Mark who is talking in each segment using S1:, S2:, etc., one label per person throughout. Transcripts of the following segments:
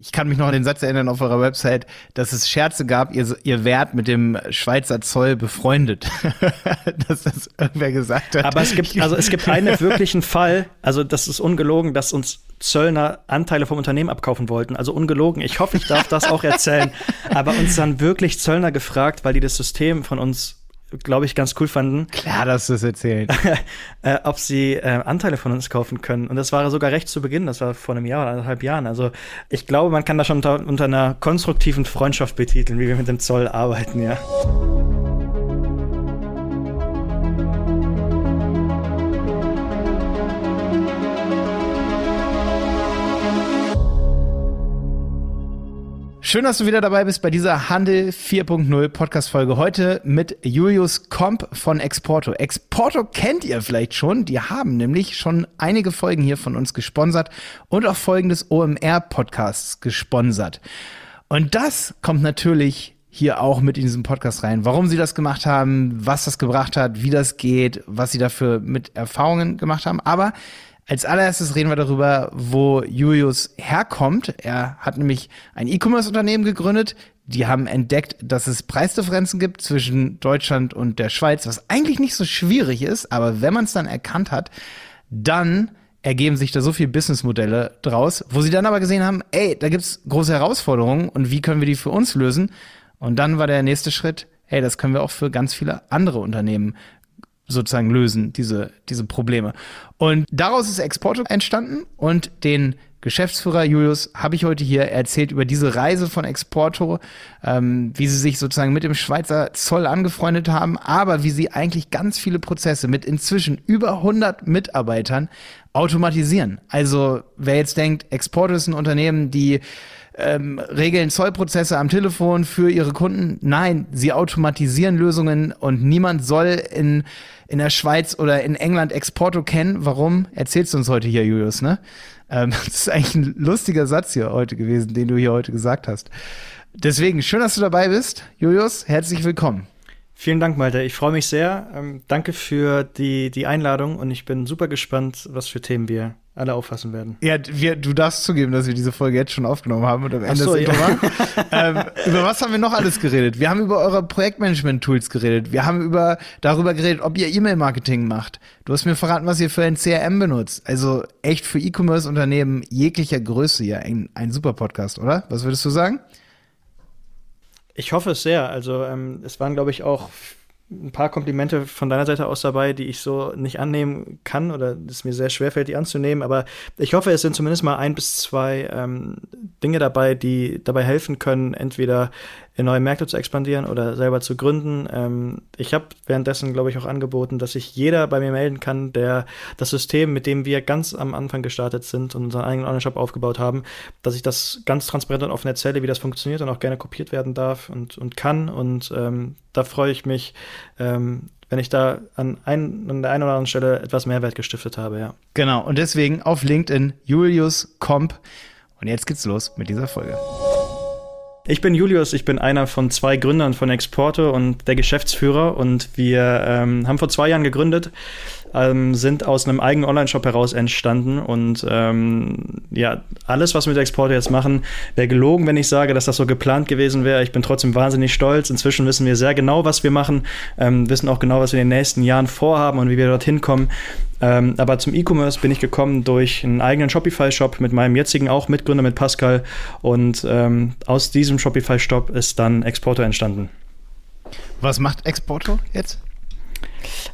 S1: Ich kann mich noch an den Satz erinnern auf eurer Website, dass es Scherze gab, ihr, ihr wärt mit dem Schweizer Zoll befreundet. dass das irgendwer gesagt hat.
S2: Aber es gibt, also es gibt einen wirklichen Fall, also das ist ungelogen, dass uns Zöllner Anteile vom Unternehmen abkaufen wollten. Also ungelogen. Ich hoffe, ich darf das auch erzählen. Aber uns dann wirklich Zöllner gefragt, weil die das System von uns glaube ich, ganz cool fanden.
S1: Klar, dass du es erzählt.
S2: äh, ob sie äh, Anteile von uns kaufen können. Und das war sogar recht zu Beginn, das war vor einem Jahr oder anderthalb Jahren. Also ich glaube, man kann das schon unter, unter einer konstruktiven Freundschaft betiteln, wie wir mit dem Zoll arbeiten, ja.
S1: Schön, dass du wieder dabei bist bei dieser Handel 4.0 Podcast-Folge. Heute mit Julius Komp von Exporto. Exporto kennt ihr vielleicht schon. Die haben nämlich schon einige Folgen hier von uns gesponsert und auch Folgen des OMR-Podcasts gesponsert. Und das kommt natürlich hier auch mit in diesen Podcast rein. Warum sie das gemacht haben, was das gebracht hat, wie das geht, was sie dafür mit Erfahrungen gemacht haben. Aber als allererstes reden wir darüber, wo Julius herkommt. Er hat nämlich ein E-Commerce-Unternehmen gegründet. Die haben entdeckt, dass es Preisdifferenzen gibt zwischen Deutschland und der Schweiz, was eigentlich nicht so schwierig ist, aber wenn man es dann erkannt hat, dann ergeben sich da so viele Businessmodelle draus, wo sie dann aber gesehen haben, ey, da gibt's große Herausforderungen und wie können wir die für uns lösen? Und dann war der nächste Schritt, hey, das können wir auch für ganz viele andere Unternehmen sozusagen lösen, diese, diese Probleme. Und daraus ist Exporto entstanden und den Geschäftsführer Julius habe ich heute hier erzählt über diese Reise von Exporto, ähm, wie sie sich sozusagen mit dem Schweizer Zoll angefreundet haben, aber wie sie eigentlich ganz viele Prozesse mit inzwischen über 100 Mitarbeitern automatisieren. Also wer jetzt denkt, Exporto ist ein Unternehmen, die ähm, regeln Zollprozesse am Telefon für ihre Kunden. Nein, sie automatisieren Lösungen und niemand soll in, in der Schweiz oder in England Exporto kennen. Warum? Erzählst du uns heute hier, Julius, ne? Ähm, das ist eigentlich ein lustiger Satz hier heute gewesen, den du hier heute gesagt hast. Deswegen, schön, dass du dabei bist. Julius, herzlich willkommen.
S2: Vielen Dank, Malte. Ich freue mich sehr. Ähm, danke für die, die Einladung und ich bin super gespannt, was für Themen wir alle auffassen werden.
S1: Ja, wir, du darfst zugeben, dass wir diese Folge jetzt schon aufgenommen haben und am Ende so, ja. ähm, über was haben wir noch alles geredet? Wir haben über eure Projektmanagement-Tools geredet. Wir haben über darüber geredet, ob ihr E-Mail-Marketing macht. Du hast mir verraten, was ihr für ein CRM benutzt. Also echt für E-Commerce-Unternehmen jeglicher Größe hier ein, ein super Podcast, oder? Was würdest du sagen?
S2: Ich hoffe es sehr. Also ähm, es waren, glaube ich, auch ein paar Komplimente von deiner Seite aus dabei, die ich so nicht annehmen kann oder es mir sehr schwer fällt, die anzunehmen. Aber ich hoffe, es sind zumindest mal ein bis zwei ähm, Dinge dabei, die dabei helfen können, entweder in neue Märkte zu expandieren oder selber zu gründen. Ähm, ich habe währenddessen, glaube ich, auch angeboten, dass sich jeder bei mir melden kann, der das System, mit dem wir ganz am Anfang gestartet sind und unseren eigenen Online-Shop aufgebaut haben, dass ich das ganz transparent und offen erzähle, wie das funktioniert und auch gerne kopiert werden darf und, und kann. Und ähm, da freue ich mich, ähm, wenn ich da an, ein, an der einen oder anderen Stelle etwas Mehrwert gestiftet habe, ja.
S1: Genau, und deswegen auf LinkedIn Julius Komp. Und jetzt geht's los mit dieser Folge.
S2: Ich bin Julius, ich bin einer von zwei Gründern von Exporte und der Geschäftsführer und wir ähm, haben vor zwei Jahren gegründet ähm, sind aus einem eigenen Online-Shop heraus entstanden. Und ähm, ja, alles, was wir mit Exporte jetzt machen, wäre gelogen, wenn ich sage, dass das so geplant gewesen wäre. Ich bin trotzdem wahnsinnig stolz. Inzwischen wissen wir sehr genau, was wir machen, ähm, wissen auch genau, was wir in den nächsten Jahren vorhaben und wie wir dorthin kommen. Ähm, aber zum E-Commerce bin ich gekommen durch einen eigenen Shopify-Shop mit meinem jetzigen auch Mitgründer mit Pascal. Und ähm, aus diesem Shopify-Shop ist dann Exporto entstanden.
S1: Was macht Exporto jetzt?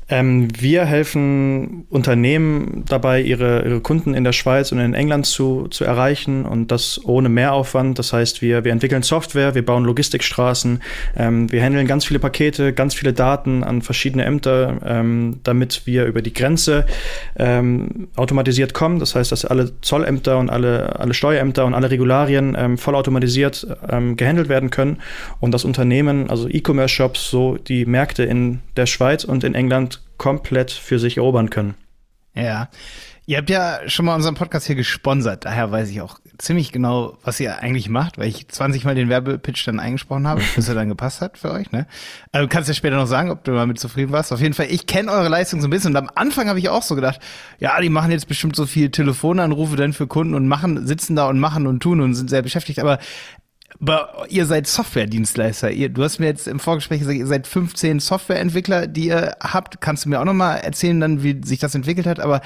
S2: Ähm, wir helfen Unternehmen dabei, ihre, ihre Kunden in der Schweiz und in England zu, zu erreichen und das ohne Mehraufwand. Das heißt, wir, wir entwickeln Software, wir bauen Logistikstraßen, ähm, wir handeln ganz viele Pakete, ganz viele Daten an verschiedene Ämter, ähm, damit wir über die Grenze ähm, automatisiert kommen. Das heißt, dass alle Zollämter und alle, alle Steuerämter und alle Regularien ähm, vollautomatisiert ähm, gehandelt werden können und das Unternehmen, also E-Commerce-Shops, so die Märkte in der Schweiz und in England komplett für sich erobern können.
S1: Ja. Ihr habt ja schon mal unseren Podcast hier gesponsert, daher weiß ich auch ziemlich genau, was ihr eigentlich macht, weil ich 20 Mal den Werbepitch dann eingesprochen habe, bis er dann gepasst hat für euch. Ne? Also, du kannst ja später noch sagen, ob du damit zufrieden warst. Auf jeden Fall, ich kenne eure Leistung so ein bisschen und am Anfang habe ich auch so gedacht, ja, die machen jetzt bestimmt so viel Telefonanrufe dann für Kunden und machen, sitzen da und machen und tun und sind sehr beschäftigt, aber aber ihr seid Softwaredienstleister. Ihr, du hast mir jetzt im Vorgespräch gesagt, ihr seid 15 Softwareentwickler, die ihr habt. Kannst du mir auch nochmal erzählen, dann, wie sich das entwickelt hat? Aber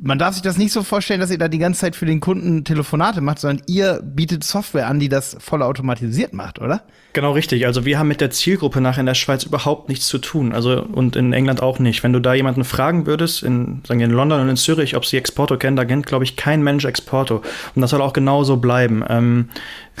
S1: man darf sich das nicht so vorstellen, dass ihr da die ganze Zeit für den Kunden Telefonate macht, sondern ihr bietet Software an, die das voll automatisiert macht, oder?
S2: Genau richtig. Also wir haben mit der Zielgruppe nach in der Schweiz überhaupt nichts zu tun. Also und in England auch nicht. Wenn du da jemanden fragen würdest, in, sagen wir in London und in Zürich, ob sie Exporto kennen, da kennt, glaube ich, kein Mensch Exporto. Und das soll auch genauso bleiben. Ähm,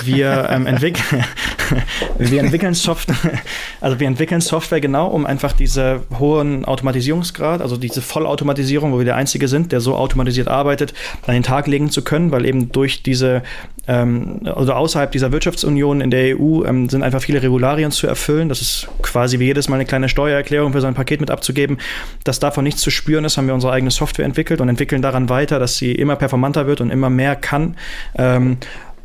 S2: wir, ähm, entwickeln, wir entwickeln Software, also wir entwickeln Software genau, um einfach diese hohen Automatisierungsgrad, also diese Vollautomatisierung, wo wir der Einzige sind, der so automatisiert arbeitet, an den Tag legen zu können, weil eben durch diese, ähm, also außerhalb dieser Wirtschaftsunion in der EU ähm, sind einfach viele Regularien zu erfüllen. Das ist quasi wie jedes Mal eine kleine Steuererklärung für sein Paket mit abzugeben. Dass davon nichts zu spüren ist, haben wir unsere eigene Software entwickelt und entwickeln daran weiter, dass sie immer performanter wird und immer mehr kann. Ähm,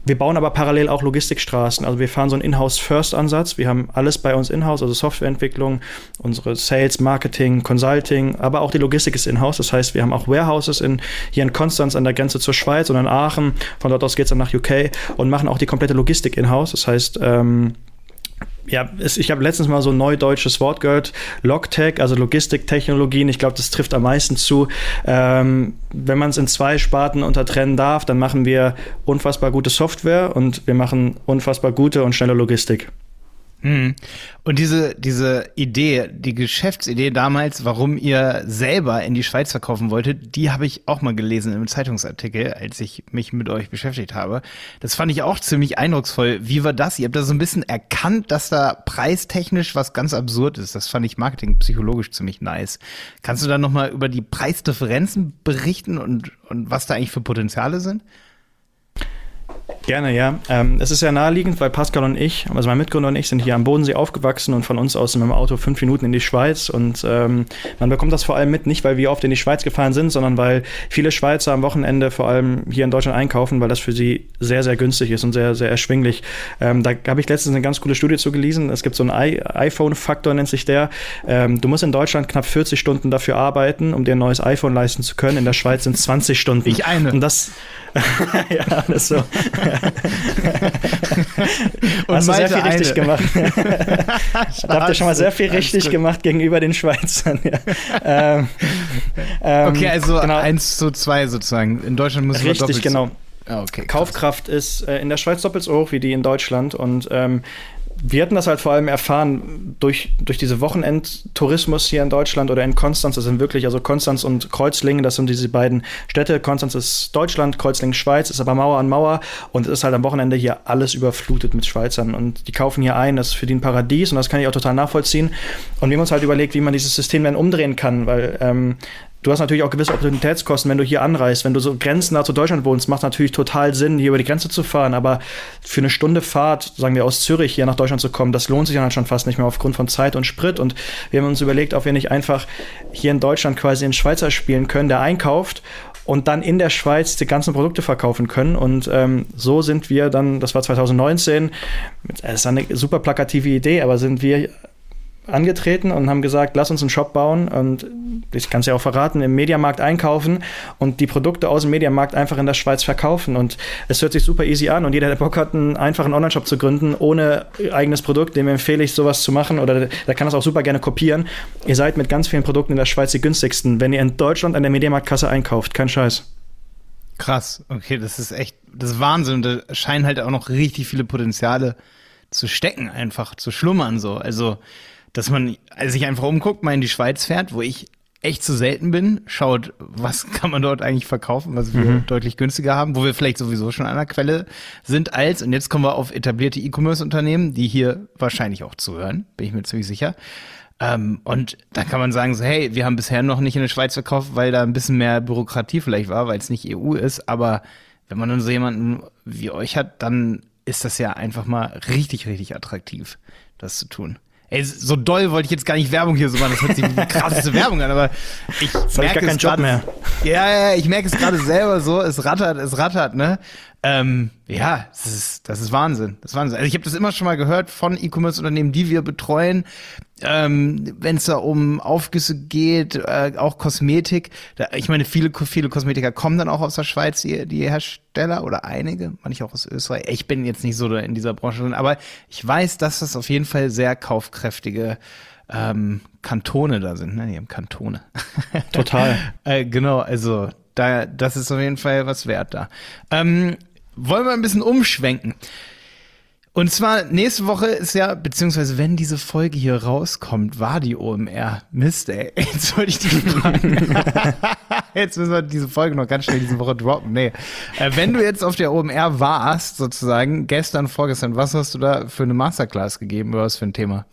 S2: wir bauen aber parallel auch Logistikstraßen. Also wir fahren so einen Inhouse-First-Ansatz. Wir haben alles bei uns in-house, also Softwareentwicklung, unsere Sales, Marketing, Consulting, aber auch die Logistik ist in-house. Das heißt, wir haben auch Warehouses in, hier in Konstanz an der Grenze zur Schweiz und in Aachen. Von dort aus geht es dann nach UK und machen auch die komplette Logistik in-house. Das heißt, ähm, ja, ich habe letztens mal so ein neudeutsches Wort gehört, Logtech, also Logistiktechnologien. Ich glaube, das trifft am meisten zu. Ähm, wenn man es in zwei Sparten untertrennen darf, dann machen wir unfassbar gute Software und wir machen unfassbar gute und schnelle Logistik.
S1: Hm. Und diese, diese Idee, die Geschäftsidee damals, warum ihr selber in die Schweiz verkaufen wolltet, die habe ich auch mal gelesen im Zeitungsartikel, als ich mich mit euch beschäftigt habe. Das fand ich auch ziemlich eindrucksvoll. Wie war das? Ihr habt da so ein bisschen erkannt, dass da preistechnisch was ganz absurd ist. Das fand ich marketingpsychologisch ziemlich nice. Kannst du da nochmal über die Preisdifferenzen berichten und, und was da eigentlich für Potenziale sind?
S2: Gerne, ja. Ähm, es ist ja naheliegend, weil Pascal und ich, also mein Mitgründer und ich, sind hier am Bodensee aufgewachsen und von uns aus mit dem Auto fünf Minuten in die Schweiz. Und ähm, man bekommt das vor allem mit, nicht weil wir oft in die Schweiz gefahren sind, sondern weil viele Schweizer am Wochenende vor allem hier in Deutschland einkaufen, weil das für sie sehr, sehr günstig ist und sehr, sehr erschwinglich. Ähm, da habe ich letztens eine ganz coole Studie zu gelesen. Es gibt so einen iPhone-Faktor, nennt sich der. Ähm, du musst in Deutschland knapp 40 Stunden dafür arbeiten, um dir ein neues iPhone leisten zu können. In der Schweiz sind es 20 Stunden.
S1: Ich eine.
S2: Und das ja, alles so.
S1: Und
S2: Hast du sehr viel
S1: Malte
S2: richtig
S1: eine.
S2: gemacht. da habt ihr schon mal sehr viel richtig
S1: gut.
S2: gemacht gegenüber den Schweizern. Ja. ähm, ähm,
S1: Okay, also
S2: genau.
S1: eins zu zwei sozusagen. In Deutschland müssen wir
S2: Richtig,
S1: doppelt
S2: genau.
S1: Ah, okay.
S2: Kaufkraft ist äh, in der Schweiz doppelt so hoch wie die in Deutschland und ähm, wir hatten das halt vor allem erfahren durch, durch diese Wochenendtourismus hier in Deutschland oder in Konstanz. Das sind wirklich, also Konstanz und Kreuzlingen, das sind diese beiden Städte. Konstanz ist Deutschland, Kreuzlingen Schweiz, ist aber Mauer an Mauer und es ist halt am Wochenende hier alles überflutet mit Schweizern. Und die kaufen hier ein, das ist für die ein Paradies und das kann ich auch total nachvollziehen. Und wir haben uns halt überlegt, wie man dieses System dann umdrehen kann, weil ähm, Du hast natürlich auch gewisse Opportunitätskosten, wenn du hier anreist. Wenn du so grenznah zu Deutschland wohnst, macht natürlich total Sinn, hier über die Grenze zu fahren. Aber für eine Stunde Fahrt, sagen wir aus Zürich hier nach Deutschland zu kommen, das lohnt sich dann halt schon fast nicht mehr aufgrund von Zeit und Sprit. Und wir haben uns überlegt, ob wir nicht einfach hier in Deutschland quasi einen Schweizer spielen können, der einkauft und dann in der Schweiz die ganzen Produkte verkaufen können. Und ähm, so sind wir dann, das war 2019, das ist eine super plakative Idee, aber sind wir angetreten und haben gesagt, lass uns einen Shop bauen und ich kann es ja auch verraten, im Mediamarkt einkaufen und die Produkte aus dem Mediamarkt einfach in der Schweiz verkaufen. Und es hört sich super easy an und jeder, der Bock hat, einen einfachen Online-Shop zu gründen, ohne eigenes Produkt, dem empfehle ich, sowas zu machen oder der kann das auch super gerne kopieren. Ihr seid mit ganz vielen Produkten in der Schweiz die günstigsten, wenn ihr in Deutschland an der Mediamarktkasse einkauft. Kein Scheiß.
S1: Krass, okay, das ist echt, das ist Wahnsinn. Da scheinen halt auch noch richtig viele Potenziale zu stecken, einfach zu schlummern so. Also, dass man sich einfach umguckt, mal in die Schweiz fährt, wo ich echt zu selten bin, schaut, was kann man dort eigentlich verkaufen, was wir
S2: Mhm.
S1: deutlich günstiger haben, wo wir vielleicht sowieso schon an der Quelle sind als, und jetzt kommen wir auf etablierte E-Commerce-Unternehmen, die hier wahrscheinlich auch zuhören, bin ich mir ziemlich sicher. Ähm, und dann kann man sagen, so, hey, wir haben bisher noch nicht in der Schweiz verkauft, weil da ein bisschen mehr Bürokratie vielleicht war, weil es nicht EU ist, aber wenn man dann so jemanden wie euch hat, dann ist das ja einfach mal richtig, richtig attraktiv, das zu tun. Ey, so doll wollte ich jetzt gar nicht Werbung hier so machen. Das hört sich wie die krasseste Werbung an, aber ich merke es gerade. Ja, ja, ich merke es gerade selber so. Es rattert, es rattert, ne? Ähm, ja, das ist, das ist Wahnsinn. Das ist Wahnsinn. Also ich habe das immer schon mal gehört von E-Commerce-Unternehmen, die wir betreuen, ähm, wenn es da um Aufgüsse geht, äh, auch Kosmetik. Da, ich meine, viele, viele Kosmetiker kommen dann auch aus der Schweiz, die, die Hersteller oder einige, manche auch aus Österreich. Ich bin jetzt nicht so in dieser Branche drin, aber ich weiß, dass das auf jeden Fall sehr kaufkräftige ähm, Kantone da sind. Ne, die haben Kantone.
S2: Total.
S1: äh, genau, also da, das ist auf jeden Fall was wert da. Ähm, wollen wir ein bisschen umschwenken. Und zwar nächste Woche ist ja, beziehungsweise wenn diese Folge hier rauskommt, war die OMR. Mist, ey. Jetzt wollte ich dich fragen. jetzt müssen wir diese Folge noch ganz schnell diese Woche droppen. Nee. Äh, wenn du jetzt auf der OMR warst, sozusagen, gestern, vorgestern, was hast du da für eine Masterclass gegeben oder was für ein Thema?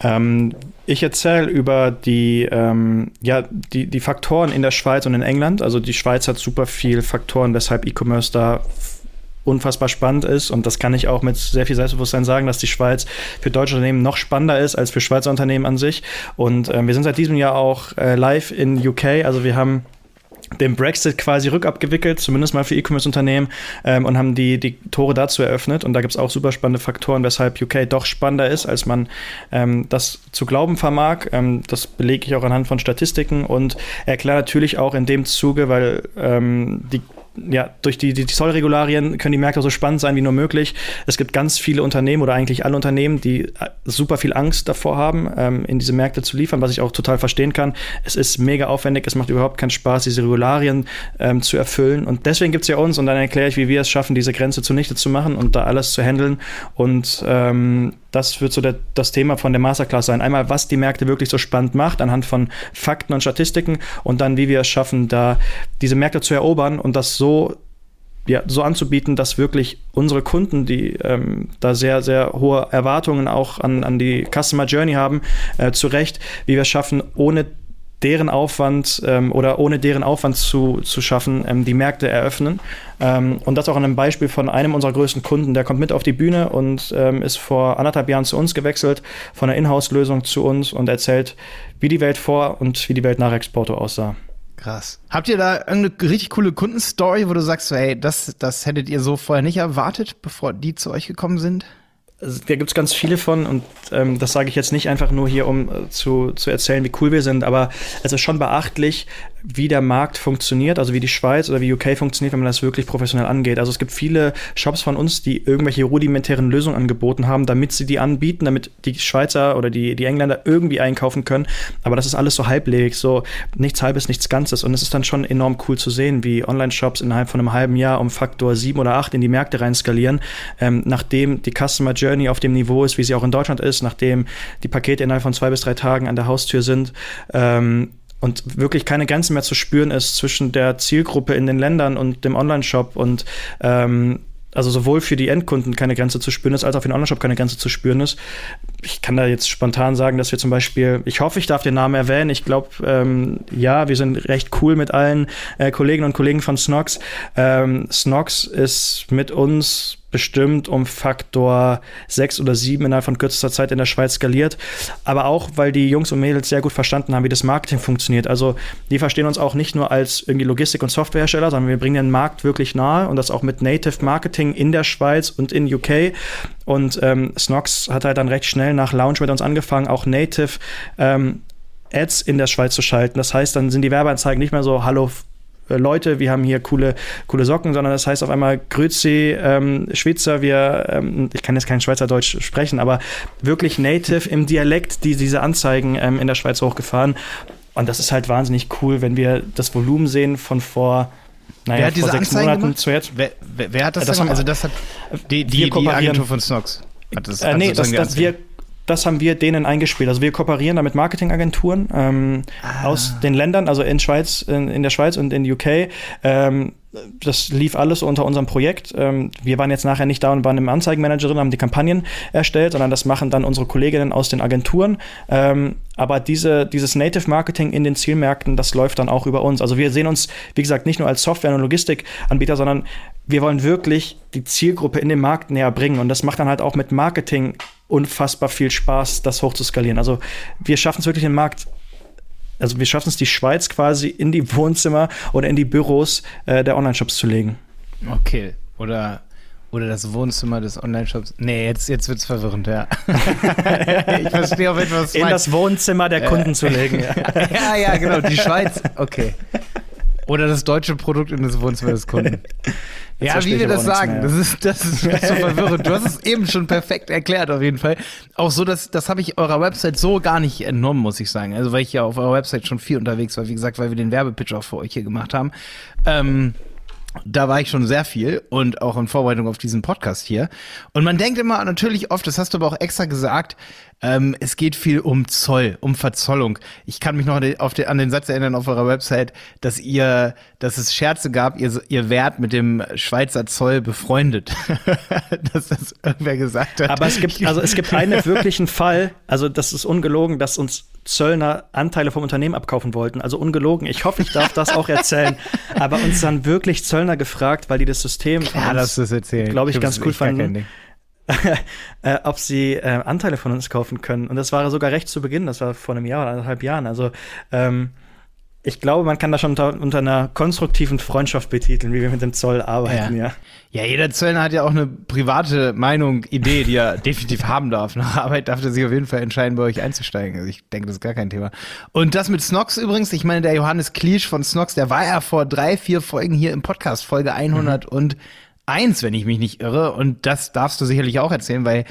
S2: Ähm, ich erzähle über die, ähm, ja, die, die Faktoren in der Schweiz und in England. Also die Schweiz hat super viel Faktoren, weshalb E-Commerce da unfassbar spannend ist. Und das kann ich auch mit sehr viel Selbstbewusstsein sagen, dass die Schweiz für deutsche Unternehmen noch spannender ist als für Schweizer Unternehmen an sich. Und äh, wir sind seit diesem Jahr auch äh, live in UK. Also wir haben den Brexit quasi rückabgewickelt, zumindest mal für E-Commerce-Unternehmen, ähm, und haben die, die Tore dazu eröffnet. Und da gibt es auch super spannende Faktoren, weshalb UK doch spannender ist, als man ähm, das zu glauben vermag. Ähm, das belege ich auch anhand von Statistiken und erkläre natürlich auch in dem Zuge, weil ähm, die ja, durch die, die Zollregularien können die Märkte so spannend sein wie nur möglich. Es gibt ganz viele Unternehmen oder eigentlich alle Unternehmen, die äh, super viel Angst davor haben, ähm, in diese Märkte zu liefern, was ich auch total verstehen kann. Es ist mega aufwendig, es macht überhaupt keinen Spaß, diese Regularien ähm, zu erfüllen. Und deswegen gibt es ja uns und dann erkläre ich, wie wir es schaffen, diese Grenze zunichte zu machen und da alles zu handeln. Und ähm, das wird so der, das Thema von der Masterclass sein. Einmal, was die Märkte wirklich so spannend macht, anhand von Fakten und Statistiken und dann, wie wir es schaffen, da diese Märkte zu erobern und das so ja, so anzubieten, dass wirklich unsere Kunden, die ähm, da sehr, sehr hohe Erwartungen auch an, an die Customer Journey haben, äh, zu Recht, wie wir es schaffen, ohne deren Aufwand ähm, oder ohne deren Aufwand zu, zu schaffen, ähm, die Märkte eröffnen. Ähm, und das auch an einem Beispiel von einem unserer größten Kunden, der kommt mit auf die Bühne und ähm, ist vor anderthalb Jahren zu uns gewechselt, von einer Inhouse-Lösung zu uns und erzählt, wie die Welt vor und wie die Welt nach Exporto aussah.
S1: Krass. Habt ihr da irgendeine richtig coole Kundenstory, wo du sagst, hey, das, das hättet ihr so vorher nicht erwartet, bevor die zu euch gekommen sind?
S2: Also, da gibt es ganz viele von und ähm, das sage ich jetzt nicht einfach nur hier, um äh, zu, zu erzählen, wie cool wir sind, aber es ist schon beachtlich, wie der Markt funktioniert, also wie die Schweiz oder wie UK funktioniert, wenn man das wirklich professionell angeht. Also es gibt viele Shops von uns, die irgendwelche rudimentären Lösungen angeboten haben, damit sie die anbieten, damit die Schweizer oder die, die Engländer irgendwie einkaufen können. Aber das ist alles so halblebig, so nichts halbes, nichts Ganzes. Und es ist dann schon enorm cool zu sehen, wie Online-Shops innerhalb von einem halben Jahr um Faktor sieben oder acht in die Märkte rein skalieren, ähm, nachdem die Customer Journey auf dem Niveau ist, wie sie auch in Deutschland ist, nachdem die Pakete innerhalb von zwei bis drei Tagen an der Haustür sind. Ähm, und wirklich keine Grenze mehr zu spüren ist zwischen der Zielgruppe in den Ländern und dem Online-Shop und ähm, also sowohl für die Endkunden keine Grenze zu spüren ist, als auch für den Online-Shop keine Grenze zu spüren ist. Ich kann da jetzt spontan sagen, dass wir zum Beispiel, ich hoffe, ich darf den Namen erwähnen. Ich glaube, ähm, ja, wir sind recht cool mit allen äh, Kolleginnen und Kollegen von Snox. Ähm, Snox ist mit uns bestimmt um Faktor sechs oder sieben innerhalb von kürzester Zeit in der Schweiz skaliert. Aber auch, weil die Jungs und Mädels sehr gut verstanden haben, wie das Marketing funktioniert. Also die verstehen uns auch nicht nur als irgendwie Logistik- und Softwarehersteller, sondern wir bringen den Markt wirklich nahe und das auch mit Native Marketing in der Schweiz und in UK. Und ähm, Snox hat halt dann recht schnell nach Launch mit uns angefangen, auch Native ähm, Ads in der Schweiz zu schalten. Das heißt, dann sind die Werbeanzeigen nicht mehr so, hallo äh, Leute, wir haben hier coole, coole Socken, sondern das heißt auf einmal Grüezi, ähm, Schweizer, wir, ähm, ich kann jetzt kein Schweizerdeutsch sprechen, aber wirklich native im Dialekt, die diese Anzeigen ähm, in der Schweiz hochgefahren. Und das ist halt wahnsinnig cool, wenn wir das Volumen sehen von vor
S1: naja, wer hat diese sechs Anzeigen Monaten gemacht? zu jetzt. Wer, wer, wer hat das, das
S2: denn? Also das hat die, die, die Agentur von Snox. Hat das, äh, nee, das, das, wir, das haben wir denen eingespielt. Also wir kooperieren da mit Marketingagenturen ähm, ah. aus den Ländern, also in Schweiz, in, in, der Schweiz und in UK. Ähm, das lief alles unter unserem Projekt. Ähm, wir waren jetzt nachher nicht da und waren im Anzeigenmanager drin, haben die Kampagnen erstellt, sondern das machen dann unsere Kolleginnen aus den Agenturen. Ähm, aber diese, dieses Native Marketing in den Zielmärkten, das läuft dann auch über uns. Also wir sehen uns, wie gesagt, nicht nur als Software- und Logistikanbieter, sondern wir wollen wirklich die Zielgruppe in den Markt näher bringen. Und das macht dann halt auch mit Marketing unfassbar viel Spaß, das hochzuskalieren. Also wir schaffen es wirklich, den Markt also wir schaffen es, die Schweiz quasi in die Wohnzimmer oder in die Büros äh, der Online-Shops zu legen.
S1: Okay. Oder, oder das Wohnzimmer des Online-Shops. Nee, jetzt, jetzt wird es verwirrend, ja.
S2: ich verstehe auf etwas. In das Wohnzimmer der Kunden äh, zu legen.
S1: Ja. ja, ja, genau. Die Schweiz. Okay. Oder das deutsche Produkt in das Wohnzimmer des Kunden. ja, wie wir das sagen, das ist, das ist so verwirrend. Du hast es eben schon perfekt erklärt, auf jeden Fall. Auch so, dass, das habe ich eurer Website so gar nicht entnommen, muss ich sagen. Also, weil ich ja auf eurer Website schon viel unterwegs war, wie gesagt, weil wir den Werbepitch auch für euch hier gemacht haben. Ähm, da war ich schon sehr viel und auch in Vorbereitung auf diesen Podcast hier. Und man denkt immer natürlich oft, das hast du aber auch extra gesagt, ähm, es geht viel um Zoll, um Verzollung. Ich kann mich noch auf den, an den Satz erinnern auf eurer Website, dass ihr, dass es Scherze gab, ihr, ihr wärt mit dem Schweizer Zoll befreundet. dass das irgendwer gesagt hat.
S2: Aber es gibt, also es gibt einen wirklichen Fall, also das ist ungelogen, dass uns Zöllner Anteile vom Unternehmen abkaufen wollten. Also ungelogen. Ich hoffe, ich darf das auch erzählen. Aber uns dann wirklich Zöllner gefragt, weil die das System, glaube ich, ganz cool fanden äh, ob sie äh, Anteile von uns kaufen können. Und das war sogar recht zu Beginn, das war vor einem Jahr oder anderthalb Jahren. Also ähm, ich glaube, man kann das schon unter, unter, einer konstruktiven Freundschaft betiteln, wie wir mit dem Zoll arbeiten, ja.
S1: Ja, ja jeder Zöllner hat ja auch eine private Meinung, Idee, die er definitiv haben darf. Nach Arbeit darf er sich auf jeden Fall entscheiden, bei euch einzusteigen. Also ich denke, das ist gar kein Thema. Und das mit Snox übrigens, ich meine, der Johannes Kliesch von Snox, der war ja vor drei, vier Folgen hier im Podcast, Folge 100 mhm. und eins, wenn ich mich nicht irre. Und das darfst du sicherlich auch erzählen, weil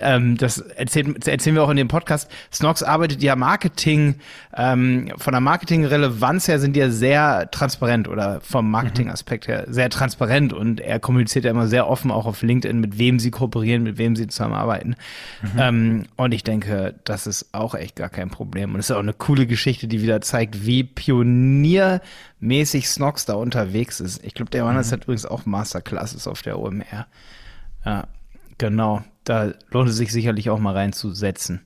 S1: ähm, das erzählt, erzählen wir auch in dem Podcast. Snox arbeitet ja Marketing, ähm, von der Marketingrelevanz her sind die ja sehr transparent oder vom Marketingaspekt her sehr transparent und er kommuniziert ja immer sehr offen auch auf LinkedIn, mit wem sie kooperieren, mit wem sie zusammenarbeiten. Mhm. Ähm, und ich denke, das ist auch echt gar kein Problem. Und es ist auch eine coole Geschichte, die wieder zeigt, wie pioniermäßig Snox da unterwegs ist. Ich glaube, der Johannes mhm. hat übrigens auch Masterclasses auf der OMR. Ja, genau da lohnt es sich sicherlich auch mal reinzusetzen.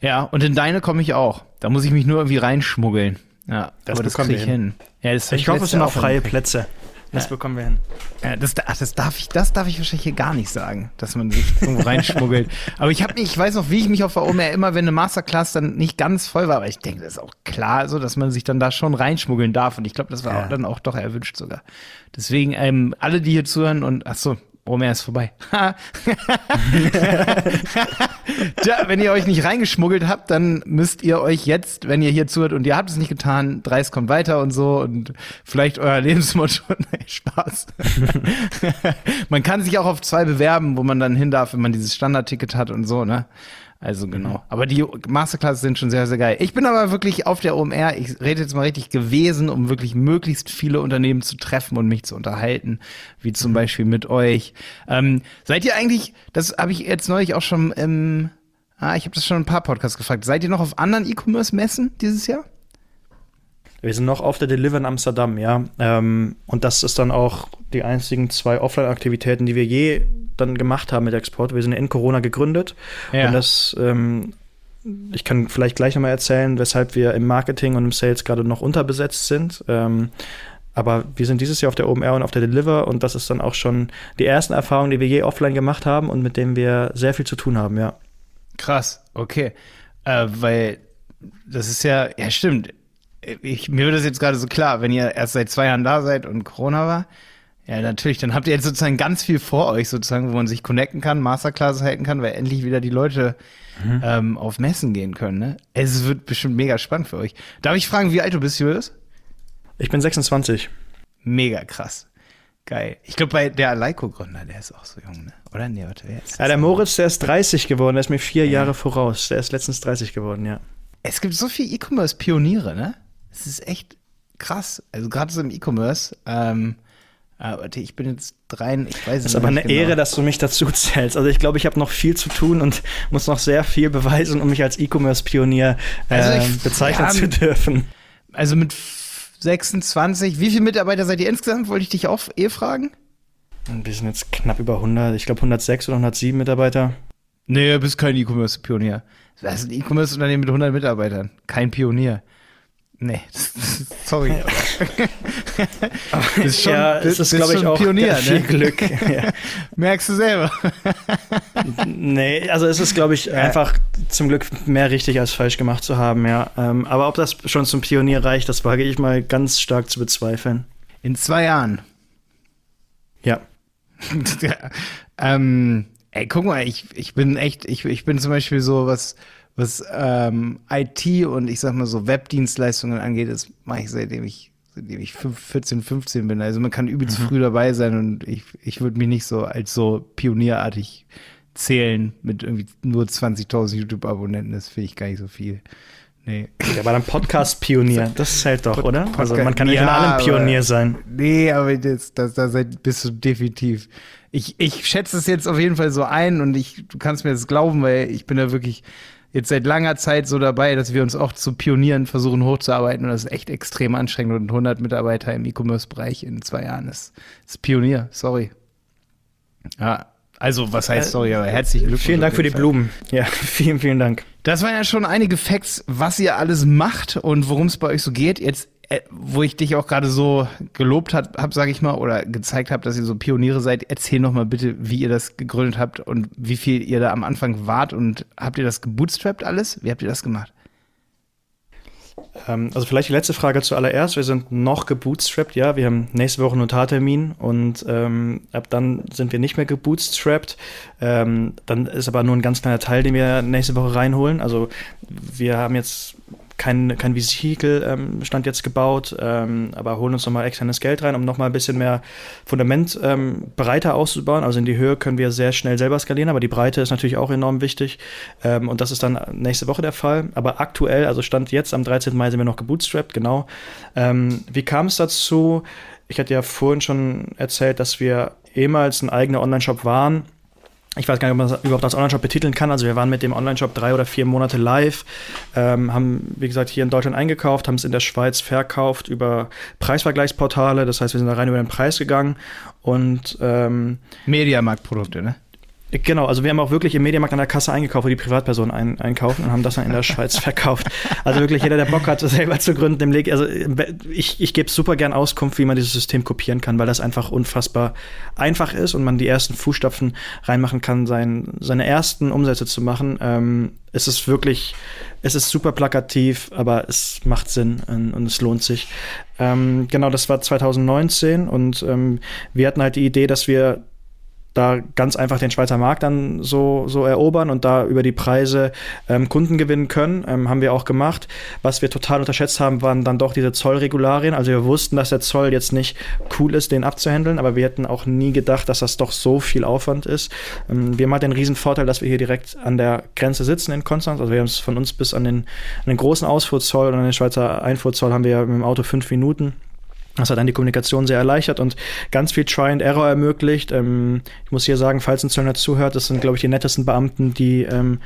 S1: Ja, und in deine komme ich auch. Da muss ich mich nur irgendwie reinschmuggeln. Ja,
S2: das aber das kriege ich hin. hin.
S1: Ja,
S2: das ich hoffe, es sind auch freie Plätze.
S1: Das ja. bekommen wir hin. Ja, das, ach, das, darf ich, das darf ich wahrscheinlich hier gar nicht sagen, dass man sich irgendwo reinschmuggelt. aber ich habe mich, ich weiß noch, wie ich mich auf der OMR immer, wenn eine Masterclass dann nicht ganz voll war, aber ich denke, das ist auch klar, so, dass man sich dann da schon reinschmuggeln darf. Und ich glaube, das war ja. dann auch doch erwünscht sogar. Deswegen, ähm, alle, die hier zuhören und ach so, Omer ist vorbei. Tja, wenn ihr euch nicht reingeschmuggelt habt, dann müsst ihr euch jetzt, wenn ihr hier zuhört und ihr habt es nicht getan, Dreis kommt weiter und so und vielleicht euer Lebensmotto. nee, Spaß. man kann sich auch auf zwei bewerben, wo man dann hin darf, wenn man dieses Standardticket hat und so, ne? Also genau. Mhm. Aber die Masterclasses sind schon sehr, sehr geil. Ich bin aber wirklich auf der OMR, ich rede jetzt mal richtig gewesen, um wirklich möglichst viele Unternehmen zu treffen und mich zu unterhalten, wie zum mhm. Beispiel mit euch. Ähm, seid ihr eigentlich, das habe ich jetzt neulich auch schon im, ah, ich habe das schon ein paar Podcasts gefragt, seid ihr noch auf anderen E-Commerce-Messen dieses Jahr?
S2: Wir sind noch auf der Deliver in Amsterdam, ja. Ähm, und das ist dann auch die einzigen zwei Offline-Aktivitäten, die wir je dann gemacht haben mit Export. Wir sind in Corona gegründet ja. und das ähm, ich kann vielleicht gleich nochmal erzählen, weshalb wir im Marketing und im Sales gerade noch unterbesetzt sind. Ähm, aber wir sind dieses Jahr auf der OMR und auf der Deliver und das ist dann auch schon die ersten Erfahrungen, die wir je offline gemacht haben und mit denen wir sehr viel zu tun haben, ja.
S1: Krass, okay. Äh, weil das ist ja, ja stimmt. Ich, mir wird das jetzt gerade so klar, wenn ihr erst seit zwei Jahren da seid und Corona war, ja, natürlich. Dann habt ihr jetzt sozusagen ganz viel vor euch, sozusagen, wo man sich connecten kann, Masterclasses halten kann, weil endlich wieder die Leute mhm. ähm, auf Messen gehen können. Ne? Es wird bestimmt mega spannend für euch. Darf ich fragen, wie alt du bist, Julius?
S2: Ich bin 26.
S1: Mega krass. Geil. Ich glaube, bei der Aleiko-Gründer, der ist auch so jung, ne? Oder? Nee, warte, wer
S2: ist Ja, der Moritz, der ist 30 geworden, der ist mir vier ja. Jahre voraus. Der ist letztens 30 geworden, ja.
S1: Es gibt so viele E-Commerce-Pioniere, ne? Es ist echt krass. Also gerade so im E-Commerce. Ähm, warte, ich bin jetzt drein, ich weiß
S2: es ist aber eine genau. Ehre, dass du mich dazu zählst. Also ich glaube, ich habe noch viel zu tun und muss noch sehr viel beweisen, um mich als E-Commerce-Pionier äh, also ich, bezeichnen ja, zu dürfen.
S1: Also mit 26. Wie viele Mitarbeiter seid ihr insgesamt? Wollte ich dich auch eh fragen?
S2: Wir sind jetzt knapp über 100, ich glaube 106 oder 107 Mitarbeiter.
S1: Nee, du bist kein E-Commerce-Pionier. Das ist ein E-Commerce-Unternehmen mit 100 Mitarbeitern. Kein Pionier. Nee, sorry.
S2: das ist schon, ja, das ist, glaube ich, auch
S1: Pionier, viel
S2: ne? Glück.
S1: Ja. Merkst du selber.
S2: nee, also es ist, glaube ich, ja. einfach zum Glück mehr richtig als falsch gemacht zu haben, ja. Ähm, aber ob das schon zum Pionier reicht, das wage ich mal ganz stark zu bezweifeln.
S1: In zwei Jahren.
S2: Ja.
S1: ähm, ey, guck mal, ich, ich bin echt, ich, ich bin zum Beispiel so, was was ähm, IT und ich sag mal so Webdienstleistungen angeht, das mache ich seitdem ich seitdem ich 14, 15 bin. Also man kann übelst mhm. früh dabei sein und ich, ich würde mich nicht so als so pionierartig zählen mit irgendwie nur 20.000 YouTube-Abonnenten. Das finde ich gar nicht so viel.
S2: Nee. Der war dann Podcast-Pionier. Das ist halt doch, Pod oder? Podcast also man kann nicht ja, in allem Pionier aber, sein.
S1: Nee, aber das, das, das bist du definitiv. Ich, ich schätze es jetzt auf jeden Fall so ein und ich, du kannst mir das glauben, weil ich bin da wirklich jetzt seit langer Zeit so dabei, dass wir uns auch zu Pionieren versuchen hochzuarbeiten und das ist echt extrem anstrengend und 100 Mitarbeiter im E-Commerce-Bereich in zwei Jahren ist, ist Pionier, sorry. Ja, also was heißt sorry, aber herzlichen Glückwunsch.
S2: Vielen Dank für die Fall. Blumen. Ja, vielen, vielen Dank.
S1: Das waren ja schon einige Facts, was ihr alles macht und worum es bei euch so geht. Jetzt äh, wo ich dich auch gerade so gelobt habe, hab, sage ich mal, oder gezeigt habe, dass ihr so Pioniere seid, erzähl noch mal bitte, wie ihr das gegründet habt und wie viel ihr da am Anfang wart und habt ihr das gebootstrapped alles? Wie habt ihr das gemacht?
S2: Ähm, also vielleicht die letzte Frage zuallererst. Wir sind noch gebootstrapped, ja. Wir haben nächste Woche einen Notartermin und ähm, ab dann sind wir nicht mehr gebootstrapped. Ähm, dann ist aber nur ein ganz kleiner Teil, den wir nächste Woche reinholen. Also wir haben jetzt kein, kein Vehikel ähm, stand jetzt gebaut, ähm, aber holen uns nochmal externes Geld rein, um nochmal ein bisschen mehr Fundament ähm, breiter auszubauen. Also in die Höhe können wir sehr schnell selber skalieren, aber die Breite ist natürlich auch enorm wichtig. Ähm, und das ist dann nächste Woche der Fall. Aber aktuell, also Stand jetzt am 13. Mai sind wir noch gebootstrapped, genau. Ähm, wie kam es dazu? Ich hatte ja vorhin schon erzählt, dass wir ehemals ein eigener Online-Shop waren ich weiß gar nicht, ob man das überhaupt als Online-Shop betiteln kann. Also wir waren mit dem Online-Shop drei oder vier Monate live, ähm, haben, wie gesagt, hier in Deutschland eingekauft, haben es in der Schweiz verkauft über Preisvergleichsportale. Das heißt, wir sind da rein über den Preis gegangen und ähm,
S1: Mediamarktprodukte, ne?
S2: Genau, also wir haben auch wirklich im Mediamarkt an der Kasse eingekauft, wo die Privatpersonen ein, einkaufen und haben das dann in der Schweiz verkauft. Also wirklich jeder, der Bock hat, selber zu gründen, im Leg also ich, ich gebe super gern Auskunft, wie man dieses System kopieren kann, weil das einfach unfassbar einfach ist und man die ersten Fußstapfen reinmachen kann, sein, seine ersten Umsätze zu machen. Ähm, es ist wirklich, es ist super plakativ, aber es macht Sinn und, und es lohnt sich. Ähm, genau, das war 2019 und ähm, wir hatten halt die Idee, dass wir da ganz einfach den Schweizer Markt dann so, so erobern und da über die Preise ähm, Kunden gewinnen können. Ähm, haben wir auch gemacht. Was wir total unterschätzt haben, waren dann doch diese Zollregularien. Also wir wussten, dass der Zoll jetzt nicht cool ist, den abzuhandeln, aber wir hätten auch nie gedacht, dass das doch so viel Aufwand ist. Ähm, wir haben halt den riesen Vorteil, dass wir hier direkt an der Grenze sitzen in Konstanz. Also wir haben es von uns bis an den, an den großen Ausfuhrzoll und an den Schweizer Einfuhrzoll haben wir mit dem Auto fünf Minuten. Das hat dann die Kommunikation sehr erleichtert und ganz viel Try and Error ermöglicht. Ähm, ich muss hier sagen, falls ein Zöllner zuhört, das sind, glaube ich, die nettesten Beamten, die, ähm,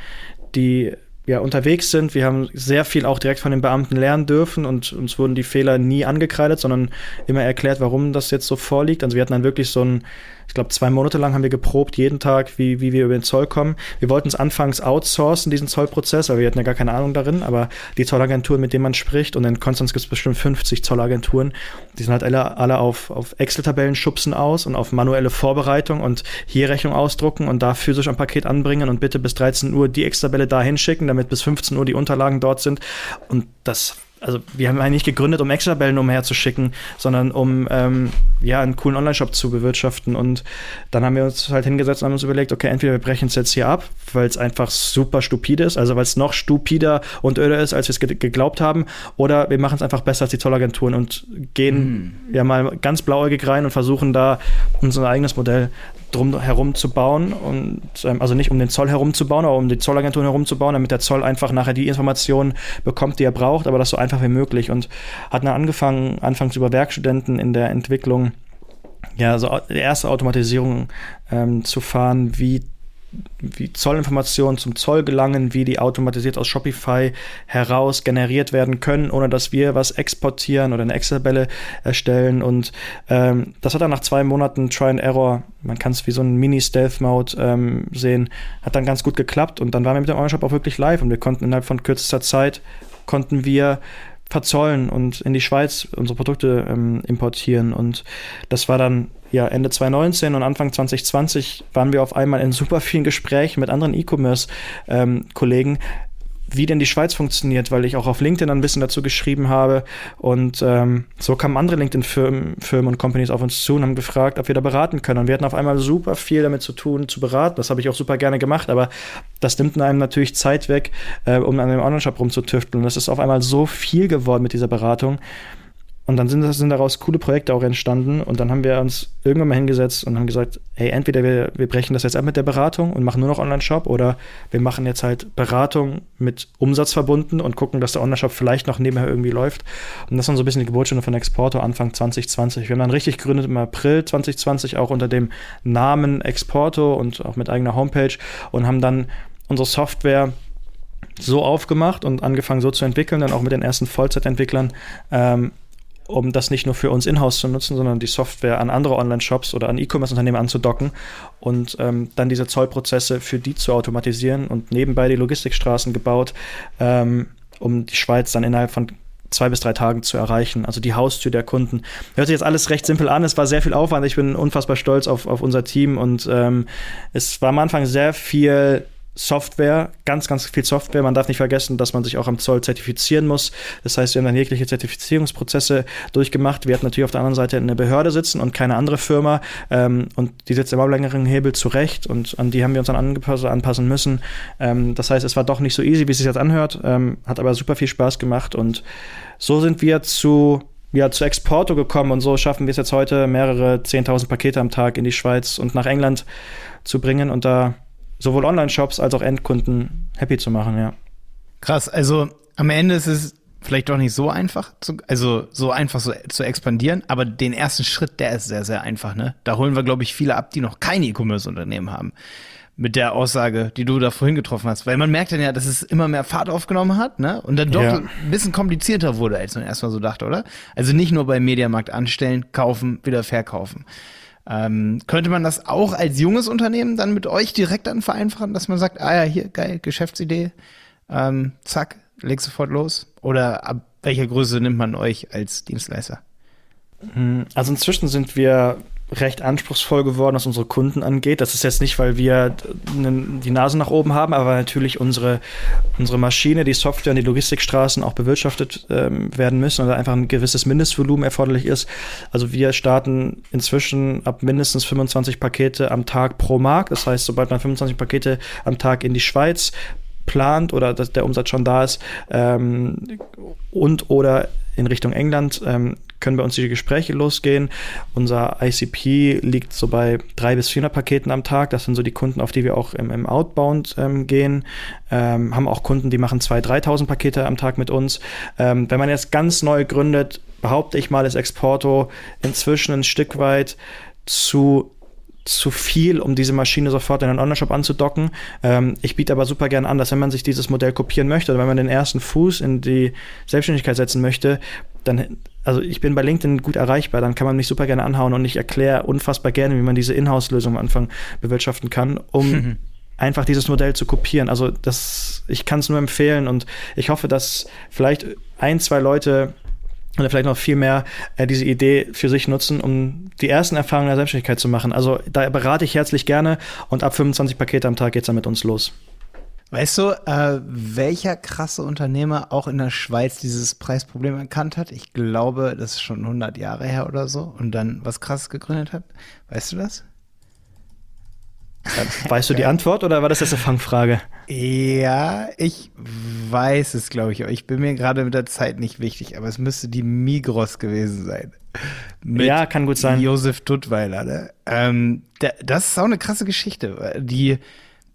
S2: die ja, unterwegs sind. Wir haben sehr viel auch direkt von den Beamten lernen dürfen und uns wurden die Fehler nie angekreidet, sondern immer erklärt, warum das jetzt so vorliegt. Also wir hatten dann wirklich so ein ich glaube, zwei Monate lang haben wir geprobt, jeden Tag, wie, wie wir über den Zoll kommen. Wir wollten es anfangs outsourcen, diesen Zollprozess, aber wir hatten ja gar keine Ahnung darin. Aber die Zollagenturen, mit denen man spricht, und in Konstanz gibt es bestimmt 50 Zollagenturen, die sind halt alle, alle auf, auf Excel-Tabellen schubsen aus und auf manuelle Vorbereitung und hier Rechnung ausdrucken und da physisch ein Paket anbringen und bitte bis 13 Uhr die Excel-Tabelle da hinschicken, damit bis 15 Uhr die Unterlagen dort sind. Und das also wir haben eigentlich gegründet, um Excel-Tabellen umherzuschicken, sondern um ähm, ja einen coolen Online-Shop zu bewirtschaften. Und dann haben wir uns halt hingesetzt und haben uns überlegt, okay, entweder wir brechen es jetzt hier ab, weil es einfach super stupide ist, also weil es noch stupider und öder ist, als wir es ge geglaubt haben, oder wir machen es einfach besser als die Zollagenturen und gehen mm. ja mal ganz blauäugig rein und versuchen da unser eigenes Modell drum herum zu bauen und ähm, also nicht um den Zoll herum zu bauen, aber um die Zollagenturen herum zu bauen, damit der Zoll einfach nachher die Informationen bekommt, die er braucht, aber das so einfach wie möglich. Und hat dann angefangen, anfangs über Werkstudenten in der Entwicklung ja, so erste Automatisierung ähm, zu fahren, wie wie Zollinformationen zum Zoll gelangen, wie die automatisiert aus Shopify heraus generiert werden können, ohne dass wir was exportieren oder eine Excel-Tabelle erstellen. Und ähm, das hat dann nach zwei Monaten Try and Error, man kann es wie so ein Mini-Stealth-Mode ähm, sehen, hat dann ganz gut geklappt. Und dann waren wir mit dem Online-Shop auch wirklich live und wir konnten innerhalb von kürzester Zeit konnten wir verzollen und in die Schweiz unsere Produkte ähm, importieren. Und das war dann ja Ende 2019 und Anfang 2020 waren wir auf einmal in super vielen Gesprächen mit anderen E-Commerce-Kollegen, ähm, wie denn die Schweiz funktioniert, weil ich auch auf LinkedIn ein bisschen dazu geschrieben habe. Und ähm, so kamen andere LinkedIn-Firmen Firmen und Companies auf uns zu und haben gefragt, ob wir da beraten können. Und wir hatten auf einmal super viel damit zu tun, zu beraten. Das habe ich auch super gerne gemacht, aber das nimmt einem natürlich Zeit weg, äh, um an dem Online-Shop rumzutüfteln. Und das ist auf einmal so viel geworden mit dieser Beratung. Und dann sind, sind daraus coole Projekte auch entstanden. Und dann haben wir uns irgendwann mal hingesetzt und haben gesagt, hey, entweder wir, wir brechen das jetzt ab mit der Beratung und machen nur noch Online-Shop oder wir machen jetzt halt Beratung mit Umsatz verbunden und gucken, dass der Online-Shop vielleicht noch nebenher irgendwie läuft. Und das dann so ein bisschen die Geburtsstunde von Exporto Anfang 2020. Wir haben dann richtig gegründet im April 2020 auch unter dem Namen Exporto und auch mit eigener Homepage und haben dann unsere Software so aufgemacht und angefangen so zu entwickeln, dann auch mit den ersten Vollzeitentwicklern, ähm, um das nicht nur für uns in-house zu nutzen, sondern die Software an andere Online-Shops oder an E-Commerce-Unternehmen anzudocken und ähm, dann diese Zollprozesse für die zu automatisieren und nebenbei die Logistikstraßen gebaut, ähm, um die Schweiz dann innerhalb von zwei bis drei Tagen zu erreichen. Also die Haustür der Kunden. Hört sich jetzt alles recht simpel an. Es war sehr viel Aufwand. Ich bin unfassbar stolz auf, auf unser Team und ähm, es war am Anfang sehr viel Software, ganz, ganz viel Software. Man darf nicht vergessen, dass man sich auch am Zoll zertifizieren muss. Das heißt, wir haben dann jegliche Zertifizierungsprozesse durchgemacht. Wir hatten natürlich auf der anderen Seite eine Behörde sitzen und keine andere Firma. Ähm, und die sitzt immer längeren Hebel zurecht und an die haben wir uns dann anpassen müssen. Ähm, das heißt, es war doch nicht so easy, wie es sich jetzt anhört, ähm, hat aber super viel Spaß gemacht. Und so sind wir zu ja, zu Exporto gekommen und so schaffen wir es jetzt heute, mehrere 10.000 Pakete am Tag in die Schweiz und nach England zu bringen. Und da sowohl Online-Shops als auch Endkunden happy zu machen, ja.
S1: Krass, also am Ende ist es vielleicht doch nicht so einfach, zu, also so einfach so zu expandieren, aber den ersten Schritt, der ist sehr, sehr einfach, ne? Da holen wir, glaube ich, viele ab, die noch kein E-Commerce-Unternehmen haben. Mit der Aussage, die du da vorhin getroffen hast. Weil man merkt dann ja, dass es immer mehr Fahrt aufgenommen hat, ne? Und dann doch ja. ein bisschen komplizierter wurde, als man erstmal so dachte, oder? Also nicht nur beim Mediamarkt anstellen, kaufen, wieder verkaufen. Ähm, könnte man das auch als junges Unternehmen dann mit euch direkt dann vereinfachen, dass man sagt, ah ja, hier, geil, Geschäftsidee, ähm, zack, leg sofort los? Oder ab welcher Größe nimmt man euch als Dienstleister?
S2: Hm, also inzwischen sind wir recht anspruchsvoll geworden, was unsere Kunden angeht. Das ist jetzt nicht, weil wir die Nase nach oben haben, aber natürlich unsere, unsere Maschine, die Software und die Logistikstraßen auch bewirtschaftet ähm, werden müssen oder einfach ein gewisses Mindestvolumen erforderlich ist. Also wir starten inzwischen ab mindestens 25 Pakete am Tag pro Markt. Das heißt, sobald man 25 Pakete am Tag in die Schweiz plant oder dass der Umsatz schon da ist ähm, und oder in Richtung England ähm, können bei uns die Gespräche losgehen. Unser ICP liegt so bei drei bis 400 Paketen am Tag. Das sind so die Kunden, auf die wir auch im, im Outbound ähm, gehen. Ähm, haben auch Kunden, die machen 2.000, 3.000 Pakete am Tag mit uns. Ähm, wenn man jetzt ganz neu gründet, behaupte ich mal, ist Exporto inzwischen ein Stück weit zu zu viel, um diese Maschine sofort in einen Online-Shop anzudocken. Ähm, ich biete aber super gern an, dass wenn man sich dieses Modell kopieren möchte oder wenn man den ersten Fuß in die Selbstständigkeit setzen möchte, dann, also ich bin bei LinkedIn gut erreichbar, dann kann man mich super gerne anhauen und ich erkläre unfassbar gerne, wie man diese Inhouse-Lösung am Anfang bewirtschaften kann, um mhm. einfach dieses Modell zu kopieren. Also das, ich kann es nur empfehlen und ich hoffe, dass vielleicht ein, zwei Leute oder vielleicht noch viel mehr äh, diese Idee für sich nutzen, um die ersten Erfahrungen der Selbstständigkeit zu machen. Also da berate ich herzlich gerne und ab 25 Pakete am Tag geht's dann mit uns los.
S1: Weißt du, äh, welcher krasse Unternehmer auch in der Schweiz dieses Preisproblem erkannt hat? Ich glaube, das ist schon 100 Jahre her oder so und dann was krasses gegründet hat. Weißt du das?
S2: Weißt du die Antwort oder war das jetzt eine Fangfrage?
S1: Ja, ich weiß es, glaube ich. Ich bin mir gerade mit der Zeit nicht wichtig, aber es müsste die Migros gewesen sein.
S2: Mit ja, kann gut sein.
S1: Josef Duttweiler. Ne? Ähm, das ist auch eine krasse Geschichte. Die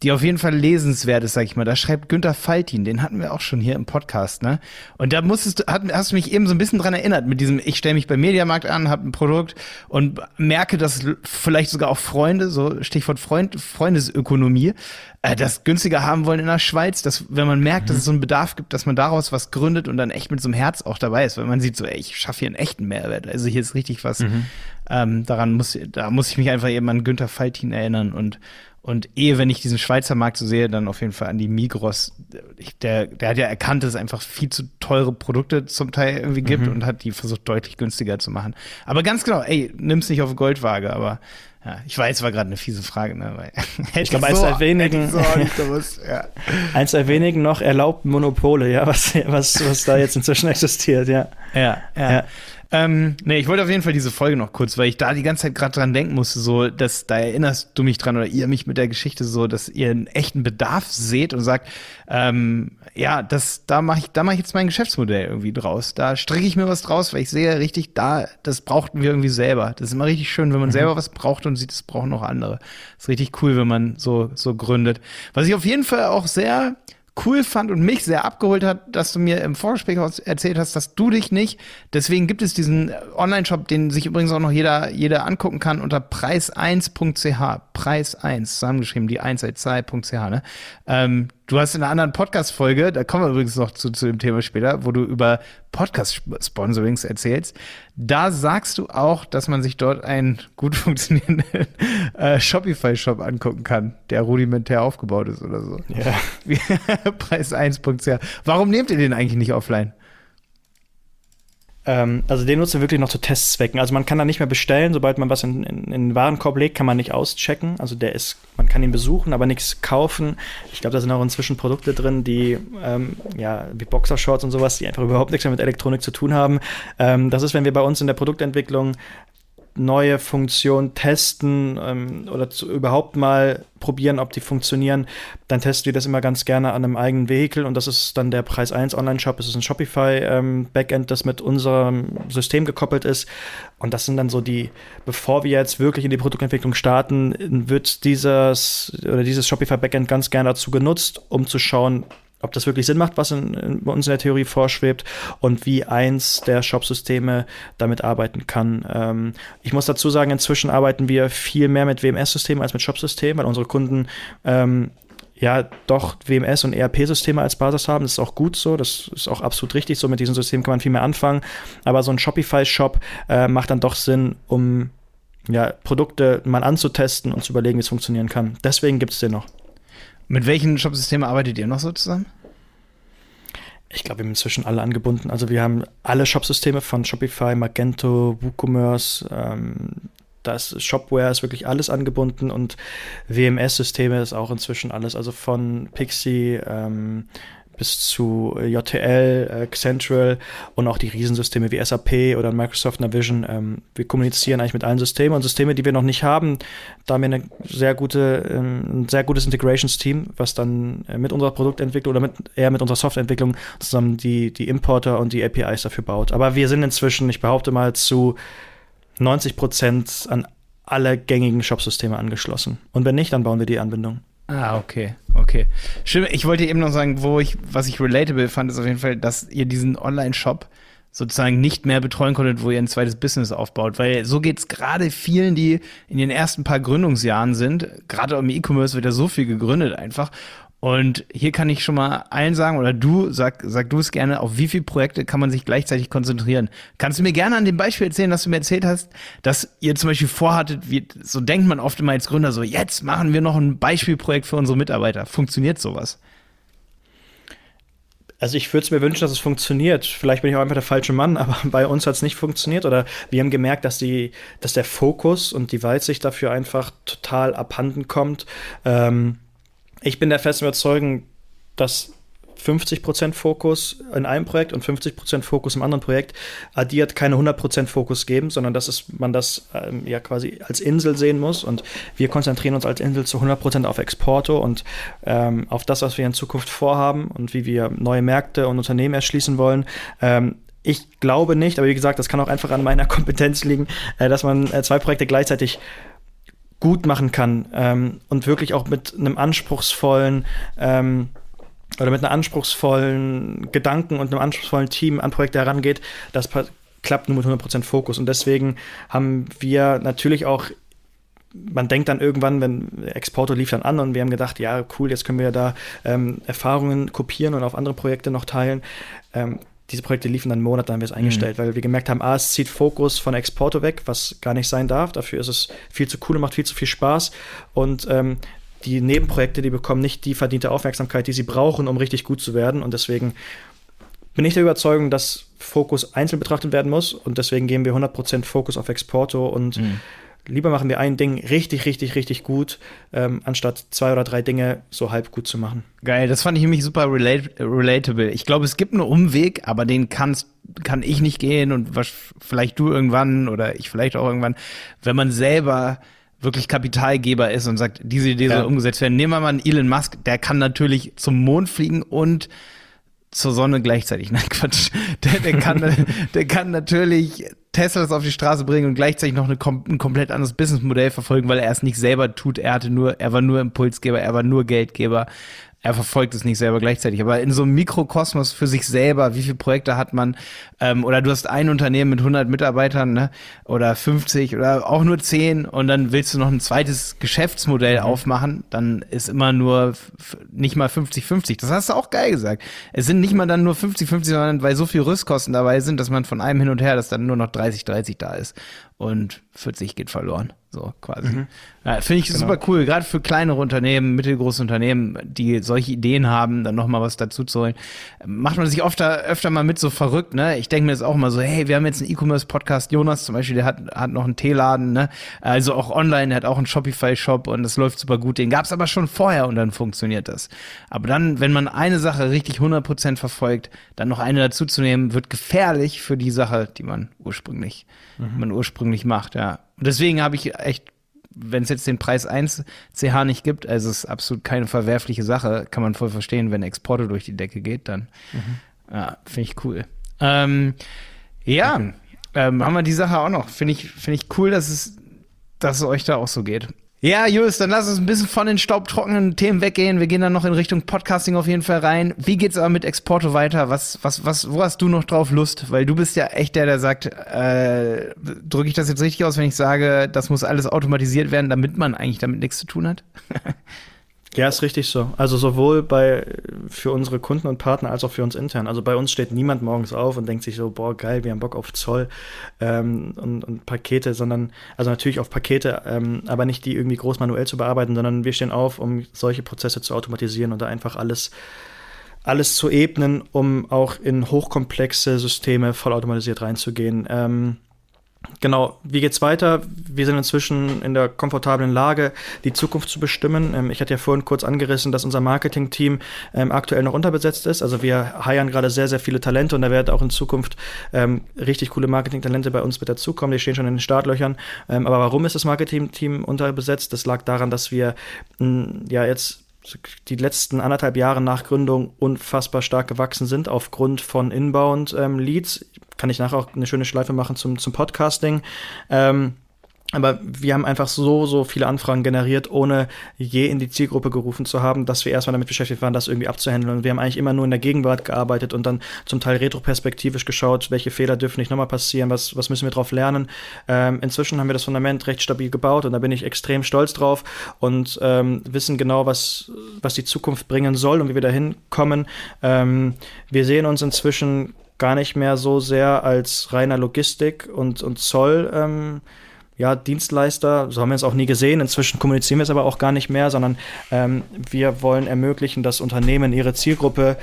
S1: die auf jeden Fall lesenswert ist, sag ich mal. Da schreibt Günther Faltin, den hatten wir auch schon hier im Podcast, ne? Und da musstest du, hat, hast du mich eben so ein bisschen dran erinnert mit diesem, ich stelle mich beim Mediamarkt an, habe ein Produkt und merke, dass vielleicht sogar auch Freunde, so Stichwort Freund, Freundesökonomie, äh, das günstiger haben wollen in der Schweiz, dass wenn man merkt, mhm. dass es so einen Bedarf gibt, dass man daraus was gründet und dann echt mit so einem Herz auch dabei ist, weil man sieht so, ey, ich schaffe hier einen echten Mehrwert. Also hier ist richtig was. Mhm. Ähm, daran muss, da muss ich mich einfach eben an Günther Faltin erinnern und und ehe, wenn ich diesen Schweizer Markt so sehe, dann auf jeden Fall an die Migros. Ich, der, der hat ja erkannt, dass es einfach viel zu teure Produkte zum Teil irgendwie gibt mhm. und hat die versucht deutlich günstiger zu machen. Aber ganz genau, ey, nimm's nicht auf Goldwaage, aber ja, ich weiß, war gerade eine fiese Frage, ne? Weil,
S2: ich glaube, eins der wenigen, so ja. eins der wenigen noch erlaubten Monopole, ja, was, was, was da jetzt inzwischen existiert, ja.
S1: Ja, ja. ja. Ähm, nee, ich wollte auf jeden Fall diese Folge noch kurz, weil ich da die ganze Zeit gerade dran denken musste, so, dass da erinnerst du mich dran oder ihr mich mit der Geschichte so, dass ihr einen echten Bedarf seht und sagt, ähm, ja, das, da mache ich, da mache ich jetzt mein Geschäftsmodell irgendwie draus. Da stricke ich mir was draus, weil ich sehe richtig, da, das brauchten wir irgendwie selber. Das ist immer richtig schön, wenn man mhm. selber was braucht und sieht, es brauchen noch andere. Das ist richtig cool, wenn man so, so gründet. Was ich auf jeden Fall auch sehr cool fand und mich sehr abgeholt hat, dass du mir im Vorgespräch erzählt hast, dass du dich nicht, deswegen gibt es diesen Online-Shop, den sich übrigens auch noch jeder, jeder angucken kann unter preis1.ch, Preis1, zusammengeschrieben, die 1 als 2.ch, ne? Ähm, Du hast in einer anderen Podcast-Folge, da kommen wir übrigens noch zu, zu dem Thema später, wo du über Podcast-Sponsorings erzählst. Da sagst du auch, dass man sich dort einen gut funktionierenden äh, Shopify-Shop angucken kann, der rudimentär aufgebaut ist oder so. Ja. Preis 1.ch. Warum nehmt ihr den eigentlich nicht offline?
S2: Ähm, also den nutzen wir wirklich noch zu Testzwecken. Also man kann da nicht mehr bestellen, sobald man was in, in, in den Warenkorb legt, kann man nicht auschecken. Also der ist, man kann ihn besuchen, aber nichts kaufen. Ich glaube, da sind auch inzwischen Produkte drin, die ähm, ja wie Boxershorts und sowas, die einfach überhaupt nichts mehr mit Elektronik zu tun haben. Ähm, das ist, wenn wir bei uns in der Produktentwicklung neue Funktionen testen ähm, oder zu, überhaupt mal probieren, ob die funktionieren, dann testen wir das immer ganz gerne an einem eigenen Vehikel und das ist dann der Preis 1 Online-Shop. Es ist ein Shopify-Backend, ähm, das mit unserem System gekoppelt ist. Und das sind dann so die, bevor wir jetzt wirklich in die Produktentwicklung starten, wird dieses oder dieses Shopify-Backend ganz gerne dazu genutzt, um zu schauen, ob das wirklich Sinn macht, was in, in, bei uns in der Theorie vorschwebt und wie eins der Shop-Systeme damit arbeiten kann. Ähm, ich muss dazu sagen, inzwischen arbeiten wir viel mehr mit WMS-Systemen als mit Shop-Systemen, weil unsere Kunden ähm, ja doch WMS und ERP-Systeme als Basis haben. Das ist auch gut so, das ist auch absolut richtig so. Mit diesen Systemen kann man viel mehr anfangen. Aber so ein Shopify-Shop äh, macht dann doch Sinn, um ja, Produkte mal anzutesten und zu überlegen, wie es funktionieren kann. Deswegen gibt es den noch.
S1: Mit welchen Shopsystemen arbeitet ihr noch so zusammen?
S2: Ich glaube, wir haben inzwischen alle angebunden. Also wir haben alle Shopsysteme von Shopify, Magento, WooCommerce, ähm, das Shopware ist wirklich alles angebunden und WMS-Systeme ist auch inzwischen alles. Also von Pixie, ähm, bis zu äh, JTL, äh, Central und auch die Riesensysteme wie SAP oder Microsoft Navision. Ähm, wir kommunizieren eigentlich mit allen Systemen und Systeme, die wir noch nicht haben, da haben wir eine sehr gute, ähm, ein sehr gutes Integrations-Team, was dann äh, mit unserer Produktentwicklung oder mit, eher mit unserer Softwareentwicklung zusammen die, die Importer und die APIs dafür baut. Aber wir sind inzwischen, ich behaupte mal, zu 90 Prozent an alle gängigen Shop-Systeme angeschlossen. Und wenn nicht, dann bauen wir die Anbindung.
S1: Ah, okay, okay. Stimmt, ich wollte eben noch sagen, wo ich, was ich relatable fand, ist auf jeden Fall, dass ihr diesen Online-Shop sozusagen nicht mehr betreuen konntet, wo ihr ein zweites Business aufbaut. Weil so geht's gerade vielen, die in den ersten paar Gründungsjahren sind. Gerade im E-Commerce wird ja so viel gegründet einfach. Und hier kann ich schon mal allen sagen, oder du, sag, sag du es gerne, auf wie viele Projekte kann man sich gleichzeitig konzentrieren? Kannst du mir gerne an dem Beispiel erzählen, dass du mir erzählt hast, dass ihr zum Beispiel vorhattet, wie, so denkt man oft immer als Gründer, so jetzt machen wir noch ein Beispielprojekt für unsere Mitarbeiter. Funktioniert sowas?
S2: Also ich würde es mir wünschen, dass es funktioniert. Vielleicht bin ich auch einfach der falsche Mann, aber bei uns hat es nicht funktioniert. Oder wir haben gemerkt, dass die, dass der Fokus und die Weitsicht dafür einfach total abhanden kommt. Ähm, ich bin der festen Überzeugung, dass 50% Fokus in einem Projekt und 50% Fokus im anderen Projekt addiert keine 100% Fokus geben, sondern dass es, man das ähm, ja quasi als Insel sehen muss. Und wir konzentrieren uns als Insel zu 100% auf Exporte und ähm, auf das, was wir in Zukunft vorhaben und wie wir neue Märkte und Unternehmen erschließen wollen. Ähm, ich glaube nicht, aber wie gesagt, das kann auch einfach an meiner Kompetenz liegen, äh, dass man äh, zwei Projekte gleichzeitig gut machen kann ähm, und wirklich auch mit einem anspruchsvollen ähm, oder mit einem anspruchsvollen Gedanken und einem anspruchsvollen Team an Projekte herangeht, das klappt nur mit 100% Fokus. Und deswegen haben wir natürlich auch man denkt dann irgendwann, wenn Exporter lief dann an und wir haben gedacht, ja, cool, jetzt können wir da ähm, Erfahrungen kopieren und auf andere Projekte noch teilen. Ähm, diese Projekte liefen dann einen Monat, dann haben wir es eingestellt, mhm. weil wir gemerkt haben, ah, es zieht Fokus von Exporto weg, was gar nicht sein darf. Dafür ist es viel zu cool und macht viel zu viel Spaß. Und ähm, die Nebenprojekte, die bekommen nicht die verdiente Aufmerksamkeit, die sie brauchen, um richtig gut zu werden. Und deswegen bin ich der Überzeugung, dass Fokus einzeln betrachtet werden muss. Und deswegen geben wir 100% Fokus auf Exporto und mhm lieber machen wir ein Ding richtig, richtig, richtig gut, ähm, anstatt zwei oder drei Dinge so halb gut zu machen.
S1: Geil, das fand ich nämlich super relate relatable. Ich glaube, es gibt einen Umweg, aber den kannst, kann ich nicht gehen und was, vielleicht du irgendwann oder ich vielleicht auch irgendwann, wenn man selber wirklich Kapitalgeber ist und sagt, diese Idee ja. soll umgesetzt werden. Nehmen wir mal einen Elon Musk, der kann natürlich zum Mond fliegen und zur Sonne gleichzeitig. Nein, Quatsch. Der, der, kann, der kann natürlich Teslas auf die Straße bringen und gleichzeitig noch eine, ein komplett anderes Businessmodell verfolgen, weil er es nicht selber tut. Er hatte nur, er war nur Impulsgeber, er war nur Geldgeber er verfolgt es nicht selber gleichzeitig. Aber in so einem Mikrokosmos für sich selber, wie viele Projekte hat man? Ähm, oder du hast ein Unternehmen mit 100 Mitarbeitern ne? oder 50 oder auch nur 10 und dann willst du noch ein zweites Geschäftsmodell mhm. aufmachen, dann ist immer nur nicht mal 50-50. Das hast du auch geil gesagt. Es sind nicht mal dann nur 50-50, sondern weil so viel Rüstkosten dabei sind, dass man von einem hin und her, dass dann nur noch 30-30 da ist und 40 geht verloren. So quasi. Mhm. Ja, Finde ich genau. super cool, gerade für kleinere Unternehmen, mittelgroße Unternehmen, die solche Ideen haben, dann nochmal was dazu zu holen. Macht man sich oft öfter mal mit so verrückt, ne? Ich denke mir jetzt auch mal so, hey, wir haben jetzt einen E-Commerce-Podcast, Jonas zum Beispiel, der hat, hat noch einen Teeladen, ne? Also auch online, der hat auch einen Shopify-Shop und das läuft super gut. Den gab es aber schon vorher und dann funktioniert das. Aber dann, wenn man eine Sache richtig 100% verfolgt, dann noch eine dazu zu nehmen, wird gefährlich für die Sache, die man ursprünglich, mhm. man ursprünglich macht, ja. Und deswegen habe ich echt, wenn es jetzt den Preis 1 CH nicht gibt, also es ist absolut keine verwerfliche Sache, kann man voll verstehen, wenn Exporte durch die Decke geht, dann mhm. ja, finde ich cool. Ähm, ja, ähm, haben wir die Sache auch noch. Finde ich, finde ich cool, dass es, dass es euch da auch so geht. Ja, Julius, dann lass uns ein bisschen von den staubtrockenen Themen weggehen. Wir gehen dann noch in Richtung Podcasting auf jeden Fall rein. Wie geht's aber mit Exporto weiter? Was, was, was, wo hast du noch drauf Lust? Weil du bist ja echt der, der sagt, äh, drücke ich das jetzt richtig aus, wenn ich sage, das muss alles automatisiert werden, damit man eigentlich damit nichts zu tun hat?
S2: Ja, ist richtig so. Also sowohl bei für unsere Kunden und Partner als auch für uns intern. Also bei uns steht niemand morgens auf und denkt sich so, boah, geil, wir haben Bock auf Zoll ähm, und, und Pakete, sondern also natürlich auf Pakete, ähm, aber nicht die irgendwie groß manuell zu bearbeiten, sondern wir stehen auf, um solche Prozesse zu automatisieren und da einfach alles alles zu ebnen, um auch in hochkomplexe Systeme vollautomatisiert reinzugehen. Ähm, Genau, wie geht's weiter? Wir sind inzwischen in der komfortablen Lage, die Zukunft zu bestimmen. Ähm, ich hatte ja vorhin kurz angerissen, dass unser Marketing-Team ähm, aktuell noch unterbesetzt ist. Also wir heiern gerade sehr, sehr viele Talente und da werden auch in Zukunft ähm, richtig coole Marketing-Talente bei uns mit dazukommen. Die stehen schon in den Startlöchern. Aber warum ist das Marketing-Team unterbesetzt? Das lag daran, dass wir mh, ja jetzt die letzten anderthalb Jahre nach Gründung unfassbar stark gewachsen sind aufgrund von Inbound-Leads. Ähm, Kann ich nachher auch eine schöne Schleife machen zum, zum Podcasting. Ähm, aber wir haben einfach so, so viele Anfragen generiert, ohne je in die Zielgruppe gerufen zu haben, dass wir erstmal damit beschäftigt waren, das irgendwie abzuhandeln. Und wir haben eigentlich immer nur in der Gegenwart gearbeitet und dann zum Teil retroperspektivisch geschaut, welche Fehler dürfen nicht nochmal passieren, was, was müssen wir darauf lernen. Ähm, inzwischen haben wir das Fundament recht stabil gebaut und da bin ich extrem stolz drauf und ähm, wissen genau, was, was die Zukunft bringen soll und wie wir dahin kommen. Ähm, wir sehen uns inzwischen gar nicht mehr so sehr als reiner Logistik und, und Zoll. Ähm, ja, Dienstleister, so haben wir es auch nie gesehen. Inzwischen kommunizieren wir es aber auch gar nicht mehr, sondern ähm, wir wollen ermöglichen, dass Unternehmen ihre Zielgruppe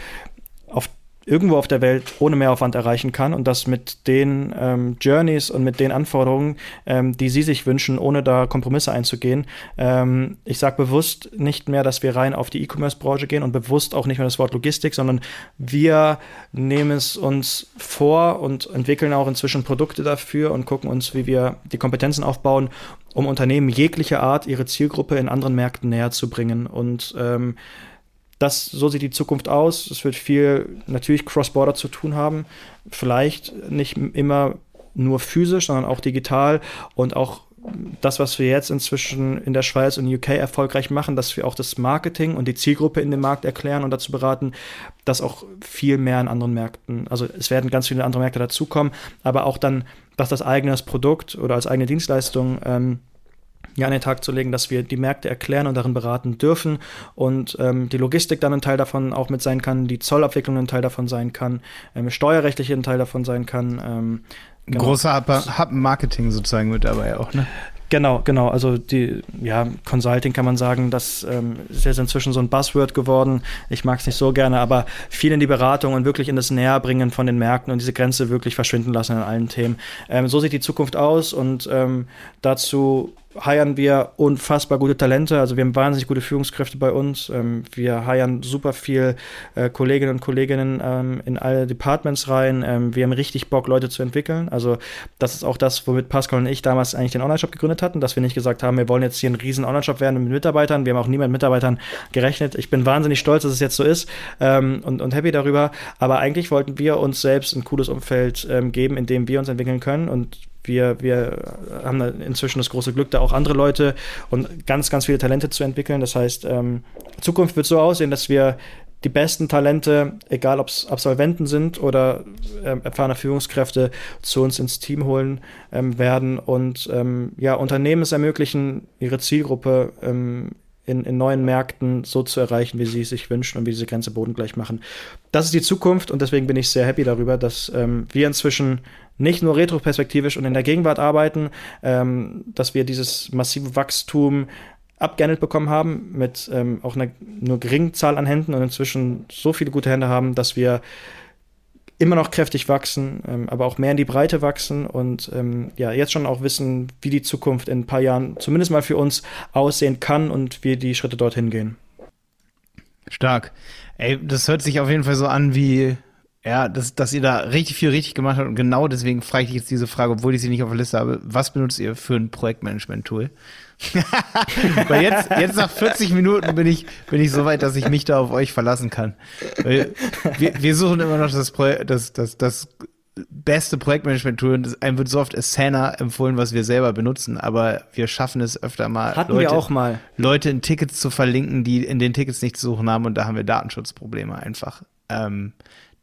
S2: irgendwo auf der Welt ohne Mehraufwand erreichen kann und das mit den ähm, Journeys und mit den Anforderungen, ähm, die sie sich wünschen, ohne da Kompromisse einzugehen. Ähm, ich sage bewusst nicht mehr, dass wir rein auf die E-Commerce-Branche gehen und bewusst auch nicht mehr das Wort Logistik, sondern wir nehmen es uns vor und entwickeln auch inzwischen Produkte dafür und gucken uns, wie wir die Kompetenzen aufbauen, um Unternehmen jeglicher Art ihre Zielgruppe in anderen Märkten näher zu bringen und ähm, das, so sieht die Zukunft aus. Es wird viel natürlich Cross-Border zu tun haben. Vielleicht nicht immer nur physisch, sondern auch digital und auch das, was wir jetzt inzwischen in der Schweiz und UK erfolgreich machen, dass wir auch das Marketing und die Zielgruppe in dem Markt erklären und dazu beraten, dass auch viel mehr in anderen Märkten, also es werden ganz viele andere Märkte dazukommen, aber auch dann, dass das eigene Produkt oder als eigene Dienstleistung ähm, ja, an den Tag zu legen, dass wir die Märkte erklären und darin beraten dürfen und ähm, die Logistik dann ein Teil davon auch mit sein kann, die Zollabwicklung ein Teil davon sein kann, ähm, steuerrechtliche ein Teil davon sein kann. Ähm,
S1: genau. Großer Hub-Marketing sozusagen mit dabei auch, ne?
S2: Genau, genau. Also die, ja, Consulting kann man sagen, das ähm, ist jetzt inzwischen so ein Buzzword geworden. Ich mag es nicht so gerne, aber viel in die Beratung und wirklich in das Näherbringen von den Märkten und diese Grenze wirklich verschwinden lassen in allen Themen. Ähm, so sieht die Zukunft aus und ähm, dazu heiern wir unfassbar gute Talente. Also wir haben wahnsinnig gute Führungskräfte bei uns. Ähm, wir heiern super viel äh, Kolleginnen und Kolleginnen ähm, in alle Departments rein. Ähm, wir haben richtig Bock, Leute zu entwickeln. Also das ist auch das, womit Pascal und ich damals eigentlich den Online-Shop gegründet hatten, dass wir nicht gesagt haben, wir wollen jetzt hier einen riesen Online-Shop werden mit Mitarbeitern. Wir haben auch nie mit Mitarbeitern gerechnet. Ich bin wahnsinnig stolz, dass es jetzt so ist ähm, und, und happy darüber. Aber eigentlich wollten wir uns selbst ein cooles Umfeld ähm, geben, in dem wir uns entwickeln können und wir, wir haben inzwischen das große Glück, da auch andere Leute und ganz, ganz viele Talente zu entwickeln. Das heißt, ähm, Zukunft wird so aussehen, dass wir die besten Talente, egal ob es Absolventen sind oder äh, erfahrene Führungskräfte, zu uns ins Team holen ähm, werden und ähm, ja, Unternehmen es ermöglichen, ihre Zielgruppe ähm, in, in neuen Märkten so zu erreichen, wie sie es sich wünschen und wie diese Grenze bodengleich machen. Das ist die Zukunft und deswegen bin ich sehr happy darüber, dass ähm, wir inzwischen nicht nur retroperspektivisch und in der Gegenwart arbeiten, ähm, dass wir dieses massive Wachstum abgehandelt bekommen haben mit ähm, auch einer nur geringen Zahl an Händen und inzwischen so viele gute Hände haben, dass wir immer noch kräftig wachsen, ähm, aber auch mehr in die Breite wachsen und ähm, ja, jetzt schon auch wissen, wie die Zukunft in ein paar Jahren zumindest mal für uns aussehen kann und wie die Schritte dorthin gehen.
S1: Stark. Ey, das hört sich auf jeden Fall so an wie, ja, dass, dass ihr da richtig viel richtig gemacht habt und genau deswegen frage ich jetzt diese Frage, obwohl ich sie nicht auf der Liste habe. Was benutzt ihr für ein Projektmanagement-Tool? Weil jetzt, jetzt nach 40 Minuten bin ich, bin ich so weit, dass ich mich da auf euch verlassen kann. Weil wir, wir suchen immer noch das, Projekt, das, das, das beste Projektmanagement-Tool und einem wird so oft Asana empfohlen, was wir selber benutzen, aber wir schaffen es öfter mal,
S2: Hatten Leute, wir auch mal.
S1: Leute in Tickets zu verlinken, die in den Tickets nichts zu suchen haben und da haben wir Datenschutzprobleme einfach. Ähm,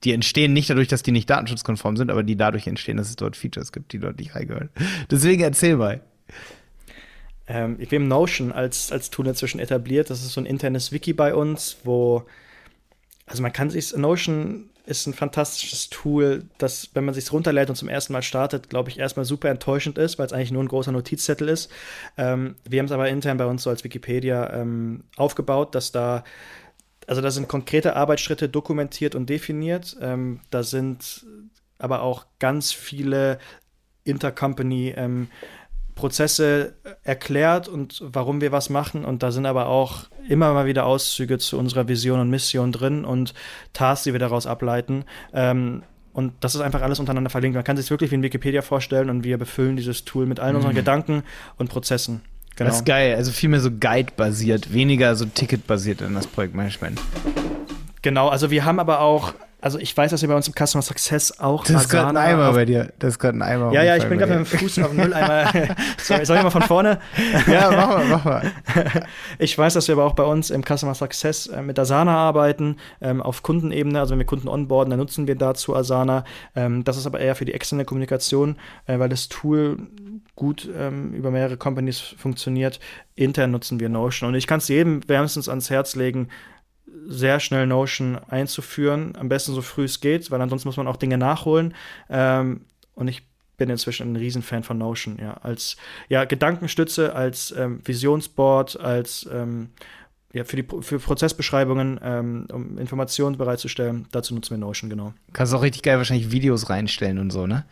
S1: die entstehen nicht dadurch, dass die nicht datenschutzkonform sind, aber die dadurch entstehen, dass es dort Features gibt, die dort nicht reingehören. Deswegen erzähl mal.
S2: Ähm, wir haben Notion als, als Tool inzwischen etabliert. Das ist so ein internes Wiki bei uns, wo, also man kann sich, Notion ist ein fantastisches Tool, das, wenn man sich runterlädt und zum ersten Mal startet, glaube ich, erstmal super enttäuschend ist, weil es eigentlich nur ein großer Notizzettel ist. Ähm, wir haben es aber intern bei uns so als Wikipedia ähm, aufgebaut, dass da, also da sind konkrete Arbeitsschritte dokumentiert und definiert. Ähm, da sind aber auch ganz viele Intercompany ähm, Prozesse erklärt und warum wir was machen. Und da sind aber auch immer mal wieder Auszüge zu unserer Vision und Mission drin und Tasks, die wir daraus ableiten. Ähm, und das ist einfach alles untereinander verlinkt. Man kann sich wirklich wie ein Wikipedia vorstellen und wir befüllen dieses Tool mit allen mhm. unseren Gedanken und Prozessen.
S1: Genau. Das ist geil. Also viel mehr so Guide-basiert, weniger so Ticket-basiert in das Projektmanagement.
S2: Genau, also wir haben aber auch also ich weiß, dass wir bei uns im Customer Success auch
S1: Das ist gerade ein Eimer bei dir. Das ist gerade ein Eimer.
S2: Ja, ja, ich bin gerade mit dem Fuß auf dem Mülleimer. Sorry, soll ich mal von vorne?
S1: ja, mach mal, mach mal.
S2: Ich weiß, dass wir aber auch bei uns im Customer Success äh, mit Asana arbeiten, ähm, auf Kundenebene. Also wenn wir Kunden onboarden, dann nutzen wir dazu Asana. Ähm, das ist aber eher für die externe Kommunikation, äh, weil das Tool gut ähm, über mehrere Companies funktioniert. Intern nutzen wir Notion. Und ich kann es jedem wärmstens ans Herz legen, sehr schnell Notion einzuführen, am besten so früh es geht, weil ansonsten muss man auch Dinge nachholen. Ähm, und ich bin inzwischen ein Riesenfan von Notion, ja, als ja, Gedankenstütze, als ähm, Visionsboard, als ähm, ja, für die für Prozessbeschreibungen, ähm, um Informationen bereitzustellen. Dazu nutzen wir Notion, genau.
S1: Kannst auch richtig geil wahrscheinlich Videos reinstellen und so, ne?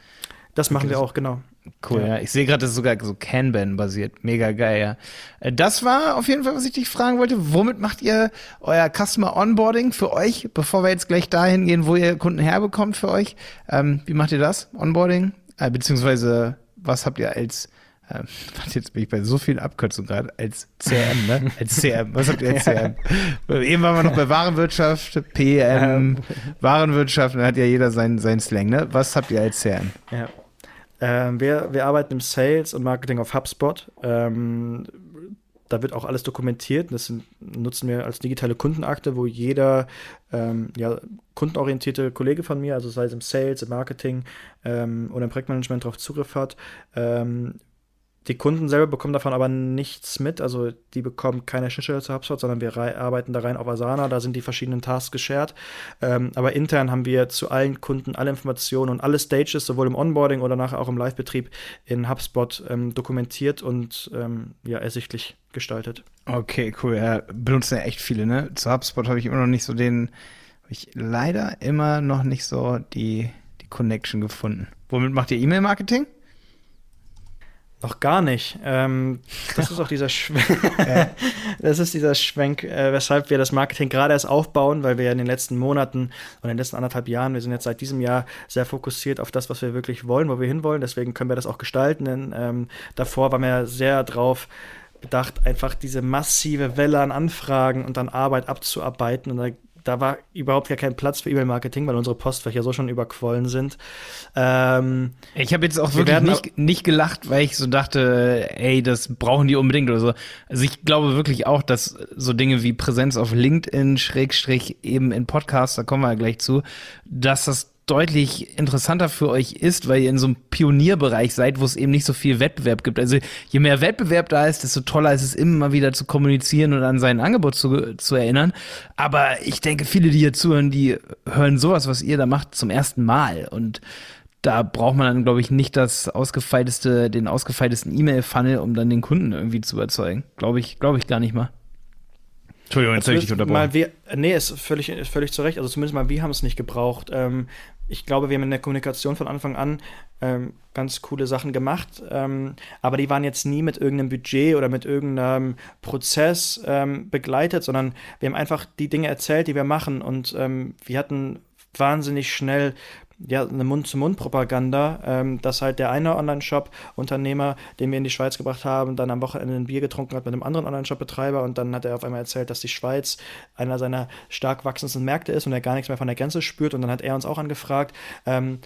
S2: Das machen wir auch, genau.
S1: Cool, ja. ja. Ich sehe gerade, das ist sogar so Kanban-basiert. Mega geil, ja. Äh, das war auf jeden Fall, was ich dich fragen wollte. Womit macht ihr euer Customer Onboarding für euch, bevor wir jetzt gleich dahin gehen, wo ihr Kunden herbekommt für euch? Ähm, wie macht ihr das? Onboarding? Äh, beziehungsweise, was habt ihr als ähm, jetzt bin ich bei so vielen Abkürzungen gerade als CRM, ne? Als CRM. Was habt ihr als CRM? Ja. Eben waren wir noch bei Warenwirtschaft, PM, ja. Warenwirtschaft, dann hat ja jeder seinen sein Slang, ne? Was habt ihr als CRM?
S2: Ja. Ähm, wir, wir arbeiten im Sales und Marketing auf HubSpot. Ähm, da wird auch alles dokumentiert. Das sind, nutzen wir als digitale Kundenakte, wo jeder ähm, ja, kundenorientierte Kollege von mir, also sei es im Sales, im Marketing ähm, oder im Projektmanagement, darauf Zugriff hat. Ähm, die Kunden selber bekommen davon aber nichts mit. Also die bekommen keine Schnittstelle zu HubSpot, sondern wir arbeiten da rein auf Asana. Da sind die verschiedenen Tasks geshared. Ähm, aber intern haben wir zu allen Kunden alle Informationen und alle Stages, sowohl im Onboarding oder nachher auch im Live-Betrieb in HubSpot ähm, dokumentiert und ähm, ja, ersichtlich gestaltet.
S1: Okay, cool. Ja, benutzen ja echt viele, ne? Zu HubSpot habe ich immer noch nicht so den, habe ich leider immer noch nicht so die, die Connection gefunden. Womit macht ihr E-Mail-Marketing?
S2: Noch gar nicht. Ähm, das ist auch dieser Schwenk, das ist dieser Schwenk, äh, weshalb wir das Marketing gerade erst aufbauen, weil wir ja in den letzten Monaten und in den letzten anderthalb Jahren, wir sind jetzt seit diesem Jahr sehr fokussiert auf das, was wir wirklich wollen, wo wir hinwollen. Deswegen können wir das auch gestalten. Denn, ähm, davor waren wir sehr drauf bedacht, einfach diese massive Welle an Anfragen und an Arbeit abzuarbeiten. Und da da war überhaupt gar kein Platz für E-Mail-Marketing, weil unsere Postfächer so schon überquollen sind. Ähm,
S1: ich habe jetzt auch wirklich nicht, nicht gelacht, weil ich so dachte, ey, das brauchen die unbedingt oder so. Also ich glaube wirklich auch, dass so Dinge wie Präsenz auf LinkedIn, Schrägstrich eben in Podcasts, da kommen wir ja gleich zu, dass das deutlich interessanter für euch ist, weil ihr in so einem Pionierbereich seid, wo es eben nicht so viel Wettbewerb gibt. Also je mehr Wettbewerb da ist, desto toller ist es immer wieder zu kommunizieren und an sein Angebot zu, zu erinnern. Aber ich denke, viele, die hier zuhören, die hören sowas, was ihr da macht, zum ersten Mal. Und da braucht man dann, glaube ich, nicht das ausgefeilteste, den ausgefeiltesten E-Mail-Funnel, um dann den Kunden irgendwie zu überzeugen. Glaube ich, glaube ich gar nicht mal.
S2: Entschuldigung, jetzt habe ich dich unterbrochen. Mal wir, nee, ist völlig, ist völlig zu Recht. Also zumindest mal wir haben es nicht gebraucht. Ähm, ich glaube, wir haben in der Kommunikation von Anfang an ähm, ganz coole Sachen gemacht, ähm, aber die waren jetzt nie mit irgendeinem Budget oder mit irgendeinem Prozess ähm, begleitet, sondern wir haben einfach die Dinge erzählt, die wir machen und ähm, wir hatten wahnsinnig schnell ja, eine Mund-zu-Mund-Propaganda, ähm, dass halt der eine Online-Shop-Unternehmer, den wir in die Schweiz gebracht haben, dann am Wochenende ein Bier getrunken hat mit einem anderen Online-Shop-Betreiber und dann hat er auf einmal erzählt, dass die Schweiz einer seiner stark wachsendsten Märkte ist und er gar nichts mehr von der Grenze spürt und dann hat er uns auch angefragt. Ähm,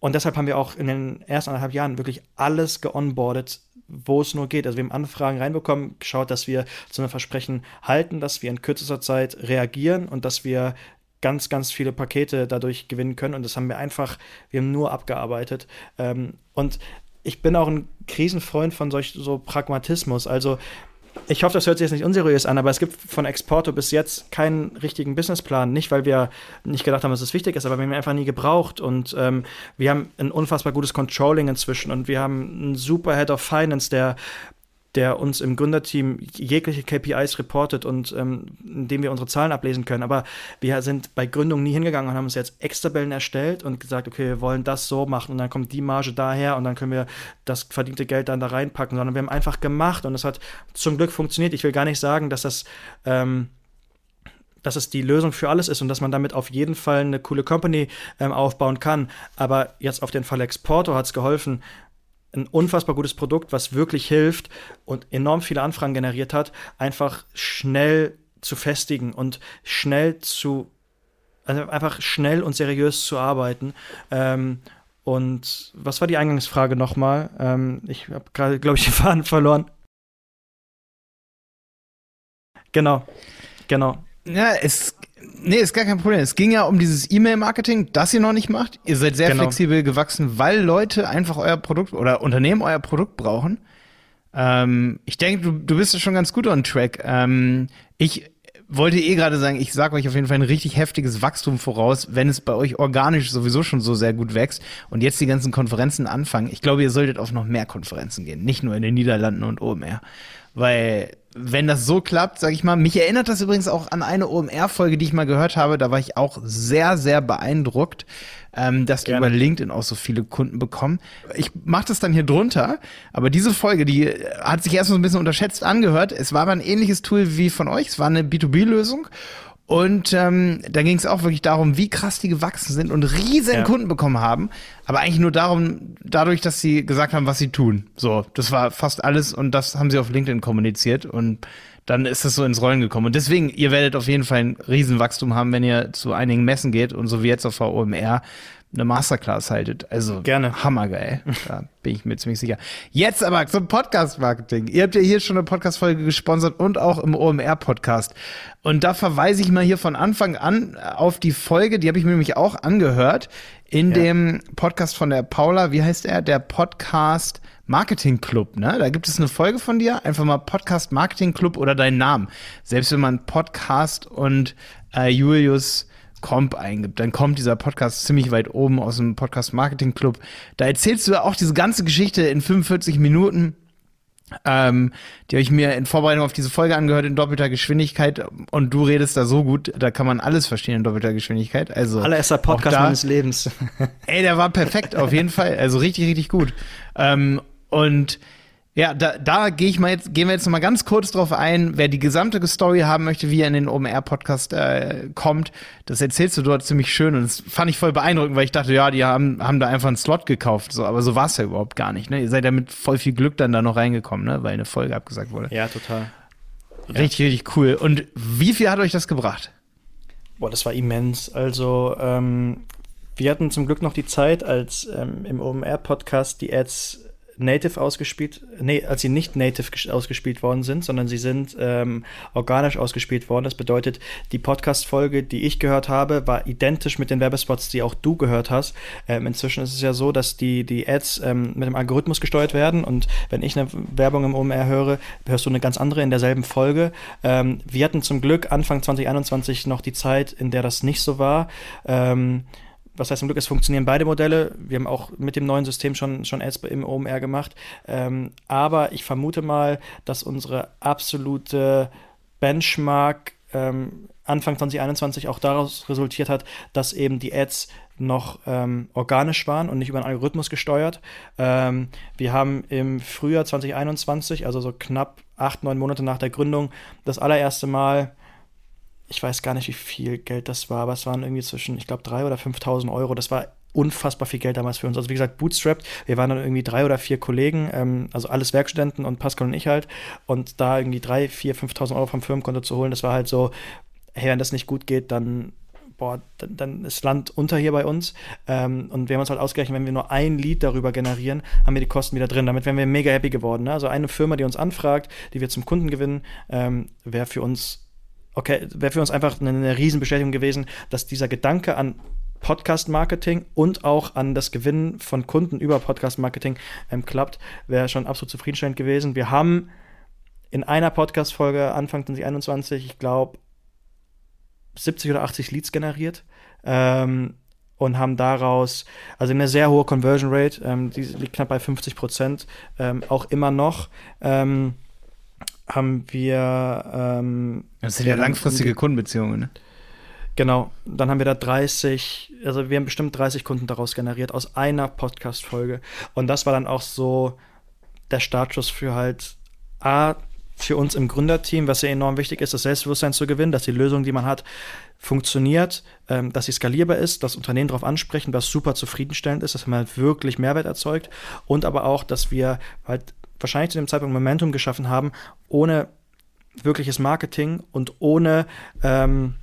S2: und deshalb haben wir auch in den ersten anderthalb Jahren wirklich alles geonboardet, wo es nur geht. Also wir haben Anfragen reinbekommen, geschaut, dass wir zu einem Versprechen halten, dass wir in kürzester Zeit reagieren und dass wir ganz, ganz viele Pakete dadurch gewinnen können. Und das haben wir einfach, wir haben nur abgearbeitet. Ähm, und ich bin auch ein Krisenfreund von solch so Pragmatismus. Also ich hoffe, das hört sich jetzt nicht unseriös an, aber es gibt von Exporto bis jetzt keinen richtigen Businessplan. Nicht, weil wir nicht gedacht haben, dass es wichtig ist, aber wir haben ihn einfach nie gebraucht. Und ähm, wir haben ein unfassbar gutes Controlling inzwischen und wir haben einen super Head of Finance, der der uns im Gründerteam jegliche KPIs reportet und ähm, in dem wir unsere Zahlen ablesen können. Aber wir sind bei Gründung nie hingegangen und haben uns jetzt Excel-Tabellen erstellt und gesagt, okay, wir wollen das so machen und dann kommt die Marge daher und dann können wir das verdiente Geld dann da reinpacken, sondern wir haben einfach gemacht und es hat zum Glück funktioniert. Ich will gar nicht sagen, dass das ähm, dass es die Lösung für alles ist und dass man damit auf jeden Fall eine coole Company ähm, aufbauen kann. Aber jetzt auf den Fall Exporto hat es geholfen, ein unfassbar gutes Produkt, was wirklich hilft und enorm viele Anfragen generiert hat, einfach schnell zu festigen und schnell zu, also einfach schnell und seriös zu arbeiten. Ähm, und was war die Eingangsfrage nochmal? Ähm, ich habe gerade, glaube ich, den Faden verloren. Genau, genau.
S1: Ja, es Nee, ist gar kein Problem. Es ging ja um dieses E-Mail-Marketing, das ihr noch nicht macht. Ihr seid sehr genau. flexibel gewachsen, weil Leute einfach euer Produkt oder Unternehmen euer Produkt brauchen. Ähm, ich denke, du, du bist schon ganz gut on track. Ähm, ich wollte eh gerade sagen, ich sage euch auf jeden Fall ein richtig heftiges Wachstum voraus, wenn es bei euch organisch sowieso schon so sehr gut wächst und jetzt die ganzen Konferenzen anfangen. Ich glaube, ihr solltet auf noch mehr Konferenzen gehen, nicht nur in den Niederlanden und OMR. Weil wenn das so klappt, sag ich mal, mich erinnert das übrigens auch an eine OMR-Folge, die ich mal gehört habe, da war ich auch sehr, sehr beeindruckt, ähm, dass die über LinkedIn auch so viele Kunden bekommen. Ich mache das dann hier drunter, aber diese Folge, die hat sich erst so ein bisschen unterschätzt angehört. Es war aber ein ähnliches Tool wie von euch, es war eine B2B-Lösung und ähm, da ging es auch wirklich darum, wie krass die gewachsen sind und riesen ja. Kunden bekommen haben. Aber eigentlich nur darum, dadurch, dass sie gesagt haben, was sie tun. So, das war fast alles und das haben sie auf LinkedIn kommuniziert und dann ist das so ins Rollen gekommen. Und deswegen, ihr werdet auf jeden Fall ein Riesenwachstum haben, wenn ihr zu einigen Messen geht und so wie jetzt auf VOMR eine Masterclass haltet. Also
S2: Gerne.
S1: hammergeil. Da bin ich mir ziemlich sicher. Jetzt aber zum Podcast-Marketing. Ihr habt ja hier schon eine Podcast-Folge gesponsert und auch im OMR-Podcast. Und da verweise ich mal hier von Anfang an auf die Folge, die habe ich mir nämlich auch angehört, in
S2: Ja.
S1: dem Podcast von der Paula, wie heißt er? Der Podcast Marketing Club, ne? Da gibt es eine Folge von dir, einfach mal Podcast Marketing Club oder deinen Namen. Selbst wenn man Podcast und äh, Julius Comp eingibt, dann kommt dieser Podcast ziemlich weit oben aus dem Podcast Marketing Club. Da erzählst du auch diese ganze Geschichte in 45 Minuten. Ähm, die habe ich mir in Vorbereitung auf diese Folge angehört in doppelter Geschwindigkeit und du redest da so gut, da kann man alles verstehen in doppelter Geschwindigkeit. Also
S2: Allererster Podcast
S1: da-
S2: meines Lebens.
S1: Ey, der war perfekt, auf jeden Fall. Also richtig, richtig gut. Ähm, und ja, da, da gehe ich mal jetzt, gehen wir jetzt noch mal ganz kurz drauf ein. Wer die gesamte Story haben möchte, wie er in den OMR-Podcast äh, kommt, das erzählst du dort ziemlich schön. Und das fand ich voll beeindruckend, weil ich dachte, ja, die haben, haben da einfach einen Slot gekauft. So, aber so war es ja überhaupt gar nicht. Ne? Ihr seid ja mit voll viel Glück dann da noch reingekommen, ne? weil eine Folge abgesagt wurde.
S2: ja, total.
S1: Richtig, richtig cool. Und wie viel hat euch das gebracht?
S2: Boah, das war immens. Also, ähm, wir hatten zum Glück noch die Zeit, als ähm, im OMR-Podcast die Ads native ausgespielt, nee, als sie nicht native ges- ausgespielt worden sind, sondern sie sind ähm, organisch ausgespielt worden. Das bedeutet, die Podcast-Folge, die ich gehört habe, war identisch mit den Werbespots, die auch du gehört hast. Ähm, inzwischen ist es ja so, dass die, die Ads ähm, mit dem Algorithmus gesteuert werden und wenn ich eine Werbung im OMR höre, hörst du eine ganz andere in derselben Folge. Ähm, wir hatten zum Glück Anfang 2021 noch die Zeit, in der das nicht so war. Was heißt zum Glück, es funktionieren beide Modelle. Wir haben auch mit dem neuen System schon, schon Ads im OMR gemacht. Ähm, aber ich vermute mal, dass unsere absolute Benchmark ähm, Anfang 2021 auch daraus resultiert hat, dass eben die Ads noch ähm, organisch waren und nicht über einen Algorithmus gesteuert. Ähm, wir haben im Frühjahr 2021, also so knapp acht, neun Monate nach der Gründung, das allererste Mal ich weiß gar nicht, wie viel Geld das war, aber es waren irgendwie zwischen, ich glaube, 3.000 oder 5.000 Euro. Das war unfassbar viel Geld damals für uns. Also wie gesagt, bootstrapped. Wir waren dann irgendwie drei oder vier Kollegen, ähm, also alles Werkstudenten und Pascal und ich halt. Und da irgendwie 3.000, 4.000, 5.000 Euro vom Firmenkonto zu holen, das war halt so, hey, wenn das nicht gut geht, dann boah, dann, dann ist Land unter hier bei uns. Ähm, und wir haben uns halt ausgerechnet, wenn wir nur ein Lied darüber generieren, haben wir die Kosten wieder drin. Damit wären wir mega happy geworden. Ne? Also eine Firma, die uns anfragt, die wir zum Kunden gewinnen, ähm, wäre für uns okay, wäre für uns einfach eine, eine Riesenbestätigung gewesen, dass dieser Gedanke an Podcast-Marketing und auch an das Gewinnen von Kunden über Podcast-Marketing ähm, klappt, wäre schon absolut zufriedenstellend gewesen. Wir haben in einer Podcast-Folge Anfang 2021, ich glaube, 70 oder 80 Leads generiert. Ähm, und haben daraus, also eine sehr hohe Conversion Rate, ähm, die liegt knapp bei 50 Prozent, ähm, auch immer noch. Ähm, haben wir ähm,
S1: Das sind ja langfristige Kundenbeziehungen, ne?
S2: Genau, dann haben wir da 30, also wir haben bestimmt 30 Kunden daraus generiert aus einer Podcast-Folge. Und das war dann auch so der Startschuss für halt A, für uns im Gründerteam, was ja enorm wichtig ist, das Selbstbewusstsein zu gewinnen, dass die Lösung, die man hat, funktioniert, ähm, dass sie skalierbar ist, dass Unternehmen darauf ansprechen, was super zufriedenstellend ist, dass man halt wirklich Mehrwert erzeugt und aber auch, dass wir halt wahrscheinlich zu dem Zeitpunkt Momentum geschaffen haben, ohne wirkliches Marketing und ohne ähm,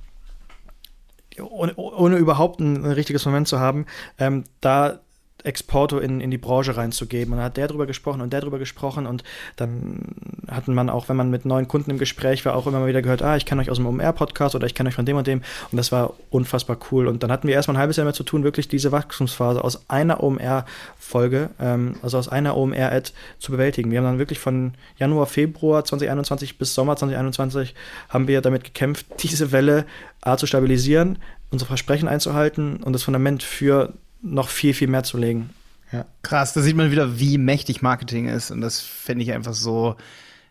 S2: ohne, ohne überhaupt ein, ein richtiges Moment zu haben, ähm, da Exporto in, in die Branche reinzugeben. Und dann hat der drüber gesprochen und der drüber gesprochen und dann hatten man auch, wenn man mit neuen Kunden im Gespräch war, auch immer wieder gehört, ah, ich kenne euch aus dem OMR-Podcast oder ich kenne euch von dem und dem und das war unfassbar cool. Und dann hatten wir erstmal ein halbes Jahr mehr zu tun, wirklich diese Wachstumsphase aus einer OMR-Folge, ähm, also aus einer OMR-Ad zu bewältigen. Wir haben dann wirklich von Januar, Februar 2021 bis Sommer 2021 haben wir damit gekämpft, diese Welle A zu stabilisieren, unsere Versprechen einzuhalten und das Fundament für noch viel, viel mehr zu legen.
S1: Ja. Krass, da sieht man wieder, wie mächtig Marketing ist. Und das finde ich einfach so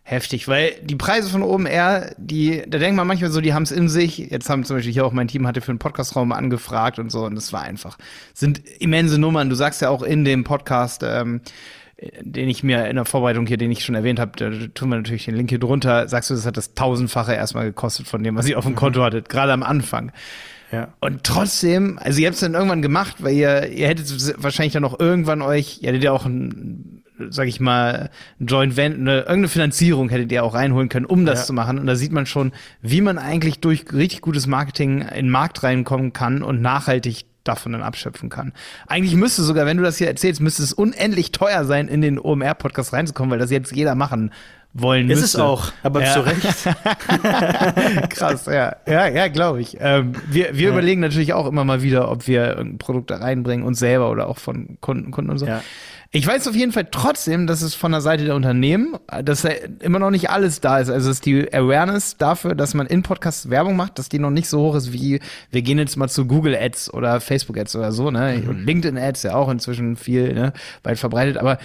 S1: heftig, weil die Preise von OMR, die, da denkt man manchmal so, die haben es in sich. Jetzt haben zum Beispiel hier auch mein Team hatte für einen Podcastraum angefragt und so, und das war einfach, sind immense Nummern. Du sagst ja auch in dem Podcast, ähm, den ich mir in der Vorbereitung hier, den ich schon erwähnt habe, da tun wir natürlich den Link hier drunter, sagst du, das hat das tausendfache erstmal gekostet von dem, was ihr auf dem Konto hattet, gerade am Anfang.
S2: Ja.
S1: Und trotzdem, also ihr habt es dann irgendwann gemacht, weil ihr, ihr hättet wahrscheinlich dann noch irgendwann euch, ihr hättet ja auch ein, sag ich mal, ein Joint Venture, eine, irgendeine Finanzierung hättet ihr auch reinholen können, um das
S2: Ja.
S1: zu machen. Und da sieht man schon, wie man eigentlich durch richtig gutes Marketing in den Markt reinkommen kann und nachhaltig davon dann abschöpfen kann. Eigentlich müsste sogar, wenn du das hier erzählst, müsste es unendlich teuer sein, in den OMR-Podcast reinzukommen, weil das jetzt jeder machen wollen
S2: ist
S1: müsste.
S2: es auch, aber
S1: Ja.
S2: zu Recht.
S1: Krass, ja. Ja, ja, glaube ich. Ähm, wir wir
S2: Ja.
S1: überlegen natürlich auch immer mal wieder, ob wir irgendein Produkt da reinbringen, uns selber oder auch von Kunden, Kunden und so.
S2: Ja.
S1: Ich weiß auf jeden Fall trotzdem, dass es von der Seite der Unternehmen, dass da immer noch nicht alles da ist. Also dass die Awareness dafür, dass man in Podcasts Werbung macht, dass die noch nicht so hoch ist wie, wir gehen jetzt mal zu Google Ads oder Facebook Ads oder so, ne? Und LinkedIn Ads ja auch inzwischen viel, ne? Weit verbreitet. Aber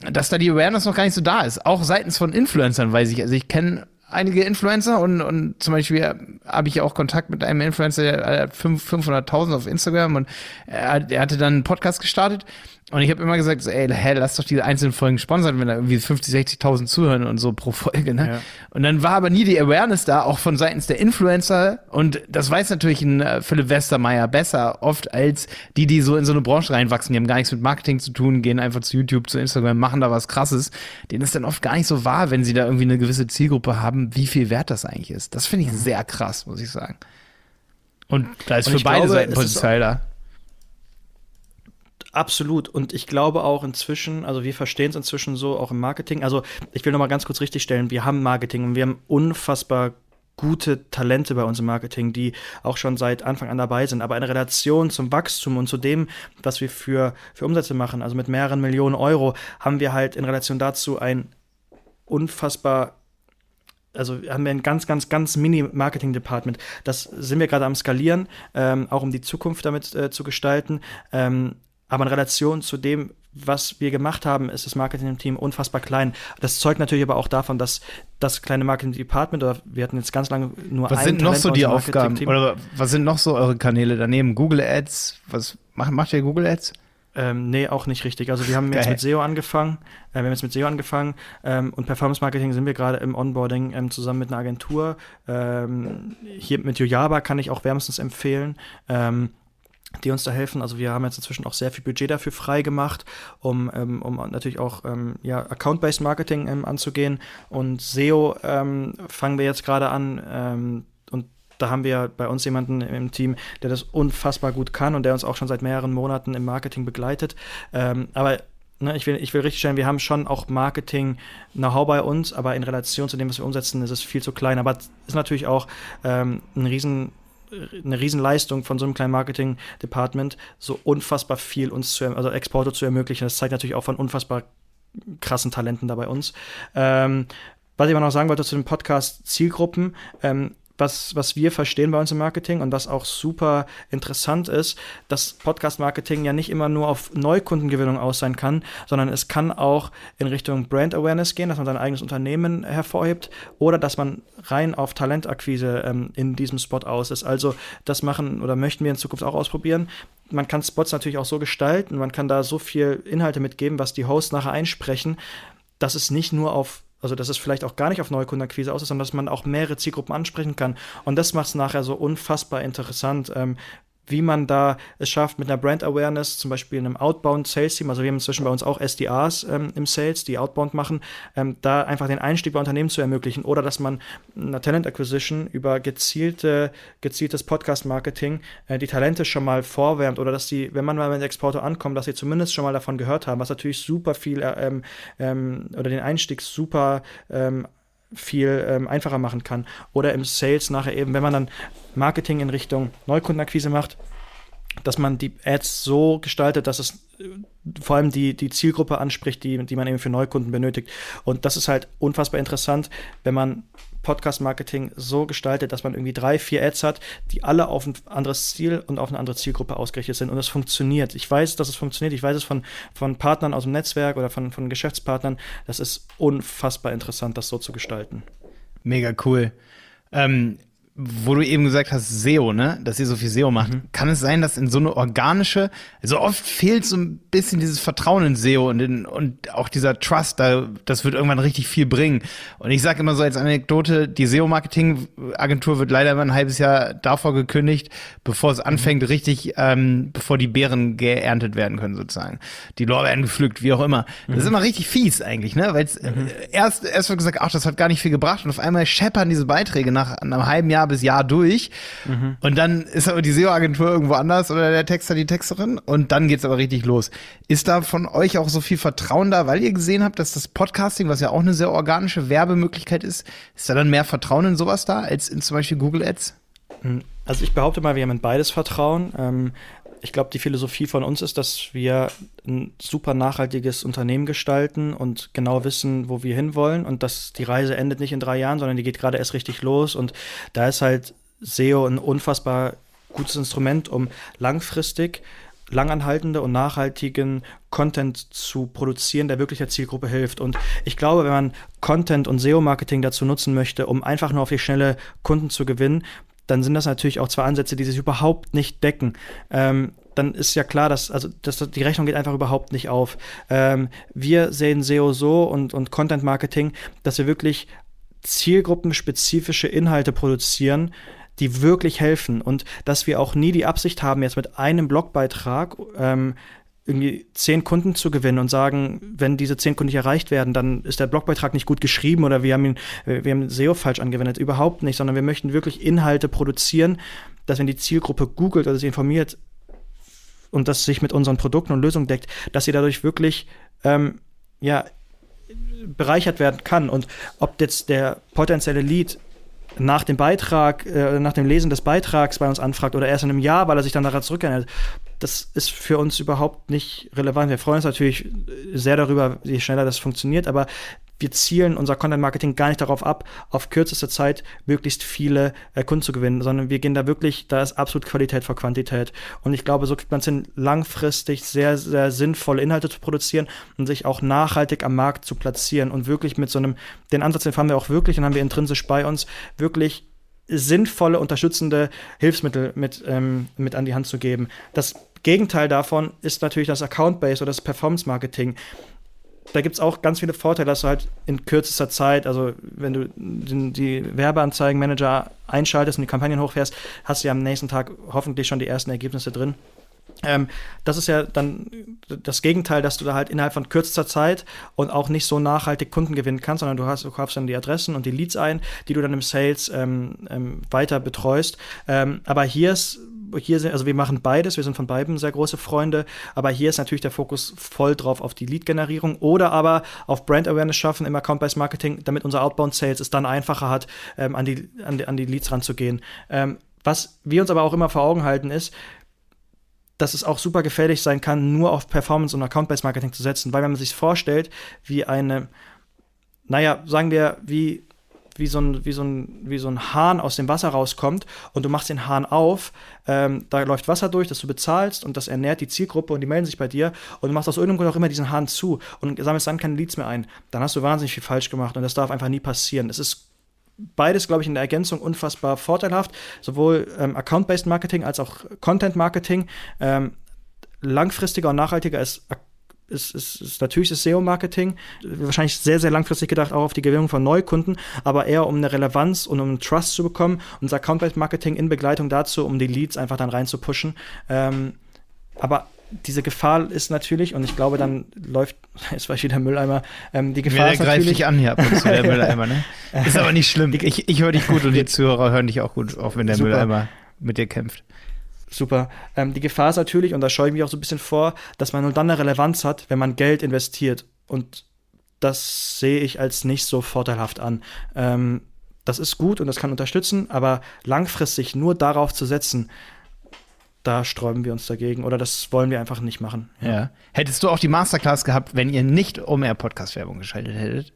S1: dass da die Awareness noch gar nicht so da ist. Auch seitens von Influencern weiß ich. Also ich kenne einige Influencer und, und zum Beispiel habe ich auch Kontakt mit einem Influencer, der hat fünf- 500.000 auf Instagram und er, er hatte dann einen Podcast gestartet und ich habe immer gesagt, so, ey, hä, lass doch diese einzelnen Folgen sponsern, wenn da irgendwie 50, 60.000 zuhören und so pro Folge, ne?
S2: Ja.
S1: Und dann war aber nie die Awareness da, auch von seitens der Influencer und das weiß natürlich ein äh, Philipp Westermeier besser oft als die, die so in so eine Branche reinwachsen, die haben gar nichts mit Marketing zu tun, gehen einfach zu YouTube, zu Instagram, machen da was krasses. Denen ist dann oft gar nicht so wahr, wenn sie da irgendwie eine gewisse Zielgruppe haben, wie viel wert das eigentlich ist. Das finde ich sehr krass, muss ich sagen. Und da ist
S2: Und
S1: für beide
S2: glaube,
S1: Seiten Potenzial da.
S2: Absolut. Und ich glaube auch inzwischen, also wir verstehen es inzwischen so, auch im Marketing. Also ich will noch mal ganz kurz richtigstellen, wir haben Marketing und wir haben unfassbar gute Talente bei uns im Marketing, die auch schon seit Anfang an dabei sind. Aber in Relation zum Wachstum und zu dem, was wir für, für Umsätze machen, also mit mehreren Millionen Euro, haben wir halt in Relation dazu ein unfassbar also haben wir ein ganz, ganz, ganz Mini-Marketing-Department. Das sind wir gerade am Skalieren, ähm, auch um die Zukunft damit äh, zu gestalten. Ähm, aber in Relation zu dem, was wir gemacht haben, ist das Marketing-Team unfassbar klein. Das zeugt natürlich aber auch davon, dass das kleine Marketing-Department, oder wir hatten jetzt ganz lange nur
S1: Was sind noch so die Aufgaben? Oder was sind noch so eure Kanäle daneben? Google Ads? Was macht, macht ihr Google Ads?
S2: Ähm, nee, auch nicht richtig. Also wir haben jetzt mit SEO angefangen. Äh, wir haben jetzt mit SEO angefangen ähm, und Performance Marketing sind wir gerade im Onboarding ähm, zusammen mit einer Agentur. Ähm, hier mit Yojaba kann ich auch wärmstens empfehlen. Ähm, die uns da helfen. Also wir haben jetzt inzwischen auch sehr viel Budget dafür frei gemacht, um, ähm, um natürlich auch ähm, ja, Account-Based Marketing ähm, anzugehen. Und SEO ähm, fangen wir jetzt gerade an. Ähm, und da haben wir bei uns jemanden im Team, der das unfassbar gut kann und der uns auch schon seit mehreren Monaten im Marketing begleitet. Ähm, aber ne, ich, will, ich will richtig stellen, wir haben schon auch Marketing-Know-how bei uns, aber in Relation zu dem, was wir umsetzen, ist es viel zu klein. Aber es ist natürlich auch ein riesen eine Riesenleistung von so einem kleinen Marketing-Department, so unfassbar viel uns zu, also Exporte zu ermöglichen. Das zeigt natürlich auch von unfassbar krassen Talenten da bei uns. Ähm, was ich aber noch sagen wollte zu dem Podcast Zielgruppen, ähm, was, was wir verstehen bei uns im Marketing und was auch super interessant ist, dass Podcast-Marketing ja nicht immer nur auf Neukundengewinnung aus sein kann, sondern es kann auch in Richtung Brand Awareness gehen, dass man sein eigenes Unternehmen hervorhebt oder dass man rein auf Talentakquise ähm, in diesem Spot aus ist. Also das machen oder möchten wir in Zukunft auch ausprobieren. Man kann Spots natürlich auch so gestalten, man kann da so viel Inhalte mitgeben, was die Hosts nachher einsprechen, dass es nicht nur auf also dass es vielleicht auch gar nicht auf Neukundenakquise aus ist, sondern dass man auch mehrere Zielgruppen ansprechen kann. Und das macht es nachher so unfassbar interessant, ähm, wie man da es schafft mit einer Brand Awareness, zum Beispiel in einem Outbound Sales Team, also wir haben inzwischen bei uns auch SDRs ähm, im Sales, die Outbound machen, ähm, da einfach den Einstieg bei Unternehmen zu ermöglichen oder dass man einer Talent Acquisition über gezielte, gezieltes Podcast Marketing äh, die Talente schon mal vorwärmt oder dass die, wenn man mal mit Exporter ankommt, dass sie zumindest schon mal davon gehört haben, was natürlich super viel äh, ähm, ähm, oder den Einstieg super ähm, viel ähm, einfacher machen kann. Oder im Sales nachher eben, wenn man dann Marketing in Richtung Neukundenakquise macht, dass man die Ads so gestaltet, dass es äh, vor allem die, die Zielgruppe anspricht, die, die man eben für Neukunden benötigt. Und das ist halt unfassbar interessant, wenn man Podcast-Marketing so gestaltet, dass man irgendwie drei, vier Ads hat, die alle auf ein anderes Ziel und auf eine andere Zielgruppe ausgerichtet sind. Und es funktioniert. Ich weiß, dass es funktioniert. Ich weiß es von, von Partnern aus dem Netzwerk oder von, von Geschäftspartnern. Das ist unfassbar interessant, das so zu gestalten.
S1: Mega cool. Ähm, wo du eben gesagt hast, SEO, ne, dass ihr so viel SEO macht,
S2: Mhm.
S1: kann es sein, dass in so eine organische, also oft fehlt so ein bisschen dieses Vertrauen in SEO und, in, und auch dieser Trust, da, das wird irgendwann richtig viel bringen. Und ich sage immer so als Anekdote, die SEO-Marketing-Agentur wird leider immer ein halbes Jahr davor gekündigt, bevor es anfängt, richtig, ähm, bevor die Beeren geerntet werden können, sozusagen. Die Lorbeeren gepflückt, wie auch immer. Das ist immer richtig fies eigentlich, ne, weil es erst, erst wird gesagt, ach, das hat gar nicht viel gebracht und auf einmal scheppern diese Beiträge nach einem halben Jahr halbes Jahr durch. Mhm. Und dann ist aber die SEO-Agentur irgendwo anders oder der Texter die Texterin und dann geht's aber richtig los. Ist da von euch auch so viel Vertrauen da, weil ihr gesehen habt, dass das Podcasting, was ja auch eine sehr organische Werbemöglichkeit ist, ist da dann mehr Vertrauen in sowas da als in zum Beispiel Google Ads?
S2: Also ich behaupte mal, wir haben in beides Vertrauen. Ähm, ich glaube, die Philosophie von uns ist, dass wir ein super nachhaltiges Unternehmen gestalten und genau wissen, wo wir hinwollen und dass die Reise endet nicht in drei Jahren, sondern die geht gerade erst richtig los und da ist halt SEO ein unfassbar gutes Instrument, um langfristig langanhaltende und nachhaltigen Content zu produzieren, der wirklich der Zielgruppe hilft. Und ich glaube, wenn man Content und SEO-Marketing dazu nutzen möchte, um einfach nur auf die schnelle Kunden zu gewinnen, dann sind das natürlich auch zwei Ansätze, die sich überhaupt nicht decken. Ähm, dann ist ja klar, dass, also, dass die Rechnung geht einfach überhaupt nicht auf. Ähm, wir sehen SEO so und, und Content Marketing, dass wir wirklich zielgruppenspezifische Inhalte produzieren, die wirklich helfen und dass wir auch nie die Absicht haben, jetzt mit einem Blogbeitrag ähm, irgendwie zehn Kunden zu gewinnen und sagen, wenn diese zehn Kunden nicht erreicht werden, dann ist der Blogbeitrag nicht gut geschrieben oder wir haben ihn, wir haben SEO falsch angewendet. Überhaupt nicht, sondern wir möchten wirklich Inhalte produzieren, dass wenn die Zielgruppe googelt oder sich informiert und das sich mit unseren Produkten und Lösungen deckt, dass sie dadurch wirklich ähm, ja, bereichert werden kann. Und ob jetzt der potenzielle Lead nach dem Beitrag, äh, nach dem Lesen des Beitrags bei uns anfragt oder erst in einem Jahr, weil er sich dann daran zurückerinnert, das ist für uns überhaupt nicht relevant. Wir freuen uns natürlich sehr darüber, je schneller das funktioniert, aber wir zielen unser Content Marketing gar nicht darauf ab, auf kürzeste Zeit möglichst viele äh, Kunden zu gewinnen, sondern wir gehen da wirklich, da ist absolut Qualität vor Quantität. Und ich glaube, so kriegt man es hin, langfristig sehr, sehr sinnvolle Inhalte zu produzieren und sich auch nachhaltig am Markt zu platzieren und wirklich mit so einem, den Ansatz, den haben wir auch wirklich, den haben wir intrinsisch bei uns, wirklich sinnvolle, unterstützende Hilfsmittel mit, ähm, mit an die Hand zu geben. Das Gegenteil davon ist natürlich das Account-Based oder das Performance-Marketing. Da gibt es auch ganz viele Vorteile, dass du halt in kürzester Zeit, also wenn du die, die Werbeanzeigenmanager einschaltest und die Kampagnen hochfährst, hast du ja am nächsten Tag hoffentlich schon die ersten Ergebnisse drin. Ähm, das ist ja dann das Gegenteil, dass du da halt innerhalb von kürzester Zeit und auch nicht so nachhaltig Kunden gewinnen kannst, sondern du hast, du kaufst dann die Adressen und die Leads ein, die du dann im Sales ähm, ähm, weiter betreust. Ähm, aber hier ist hier sind, also wir machen beides, wir sind von beiden sehr große Freunde, aber hier ist natürlich der Fokus voll drauf auf die Lead-Generierung oder aber auf Brand-Awareness schaffen im Account-Based Marketing, damit unser Outbound-Sales es dann einfacher hat, ähm, an, die, an, die, an die Leads ranzugehen. Ähm, was wir uns aber auch immer vor Augen halten ist, dass es auch super gefährlich sein kann, nur auf Performance und Account-Based Marketing zu setzen, weil wenn man sich vorstellt, wie eine, naja, sagen wir, wie wie so ein, wie so ein, wie so ein Hahn aus dem Wasser rauskommt und du machst den Hahn auf, ähm, da läuft Wasser durch, das du bezahlst und das ernährt die Zielgruppe und die melden sich bei dir und du machst aus irgendeinem Grund auch immer diesen Hahn zu und sammelst dann keine Leads mehr ein. Dann hast du wahnsinnig viel falsch gemacht und das darf einfach nie passieren. Es ist beides, glaube ich, in der Ergänzung unfassbar vorteilhaft. Sowohl ähm, Account-Based Marketing als auch Content-Marketing. Ähm, langfristiger und nachhaltiger ist, ist, ist, ist natürlich das SEO-Marketing. Wahrscheinlich sehr, sehr langfristig gedacht auch auf die Gewinnung von Neukunden, aber eher um eine Relevanz und um Trust zu bekommen. Unser Account-Based Marketing in Begleitung dazu, um die Leads einfach dann rein zu pushen. Ähm, aber diese Gefahr ist natürlich, und ich glaube, dann läuft, jetzt war ich wieder Mülleimer, ähm, die Gefahr
S1: ja,
S2: ist natürlich.
S1: dich an hier ab und zu, der Mülleimer, ne? Ist aber nicht schlimm. Ich, ich höre dich gut und die Zuhörer hören dich auch gut, auch wenn der Super. Mülleimer mit dir kämpft.
S2: Super. Ähm, die Gefahr ist natürlich, und da scheue ich mich auch so ein bisschen vor, dass man nur dann eine Relevanz hat, wenn man Geld investiert. Und das sehe ich als nicht so vorteilhaft an. Ähm, das ist gut und das kann unterstützen, aber langfristig nur darauf zu setzen, da sträuben wir uns dagegen oder das wollen wir einfach nicht machen.
S1: Ja. ja. Hättest du auch die Masterclass gehabt, wenn ihr nicht OMR Podcast Werbung geschaltet hättet?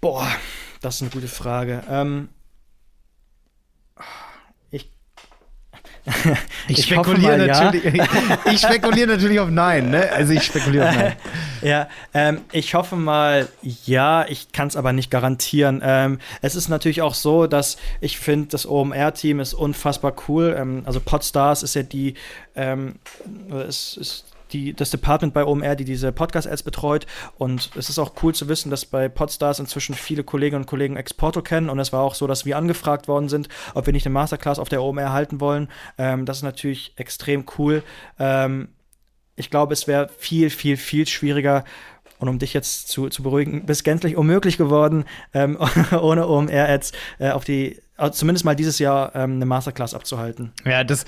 S2: Boah, das ist eine gute Frage. Ähm,
S1: ich, ich spekuliere natürlich, ja. ich spekuliere natürlich auf Nein, ne? Also ich spekuliere auf Nein.
S2: ja, ähm, ich hoffe mal, ja, ich kann es aber nicht garantieren. Ähm, es ist natürlich auch so, dass ich finde, das OMR-Team ist unfassbar cool. Ähm, also Podstars ist ja die, ähm, es ist die, das Department bei OMR, die diese Podcast-Ads betreut. Und es ist auch cool zu wissen, dass bei Podstars inzwischen viele Kolleginnen und Kollegen Exporto kennen. Und es war auch so, dass wir angefragt worden sind, ob wir nicht eine Masterclass auf der OMR halten wollen. Ähm, das ist natürlich extrem cool. Ähm, ich glaube, es wäre viel, viel, viel schwieriger, Und um dich jetzt zu, zu beruhigen, bist gänzlich unmöglich geworden, ähm, ohne OMR-Ads äh, auf die zumindest mal dieses Jahr ähm, eine Masterclass abzuhalten.
S1: Ja, das,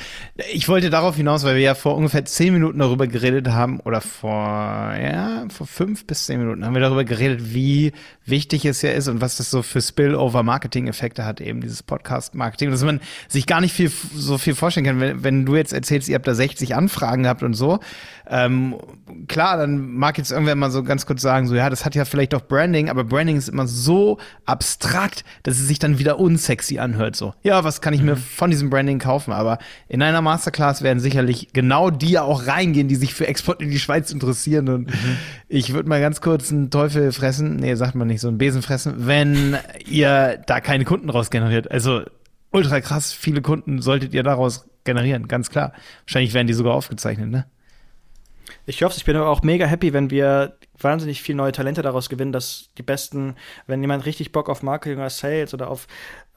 S1: ich wollte darauf hinaus, weil wir ja vor ungefähr zehn Minuten darüber geredet haben, oder vor, ja, vor fünf bis zehn Minuten haben wir darüber geredet, wie wichtig es ja ist und was das so für Spillover-Marketing-Effekte hat, eben dieses Podcast-Marketing, dass man sich gar nicht viel, so viel vorstellen kann. Wenn, wenn du jetzt erzählst, ihr habt da 60 Anfragen gehabt und so, ähm, klar, dann mag jetzt irgendwer mal so ganz kurz sagen, so, ja, das hat ja vielleicht auch Branding, aber Branding ist immer so abstrakt, dass es sich dann wieder unsexy anhört. So, ja, was kann ich mir mhm. von diesem Branding kaufen? Aber in einer Masterclass werden sicherlich genau die auch reingehen, die sich für Export in die Schweiz interessieren. Und mhm. ich würde mal ganz kurz einen Teufel fressen, nee, sagt man nicht, so einen Besen fressen, wenn ihr da keine Kunden raus generiert. Also ultra krass, viele Kunden solltet ihr daraus generieren, ganz klar. Wahrscheinlich werden die sogar aufgezeichnet, ne?
S2: Ich hoffe, ich bin aber auch mega happy, wenn wir wahnsinnig viel neue Talente daraus gewinnen, dass die besten, wenn jemand richtig Bock auf Marketing oder Sales oder auf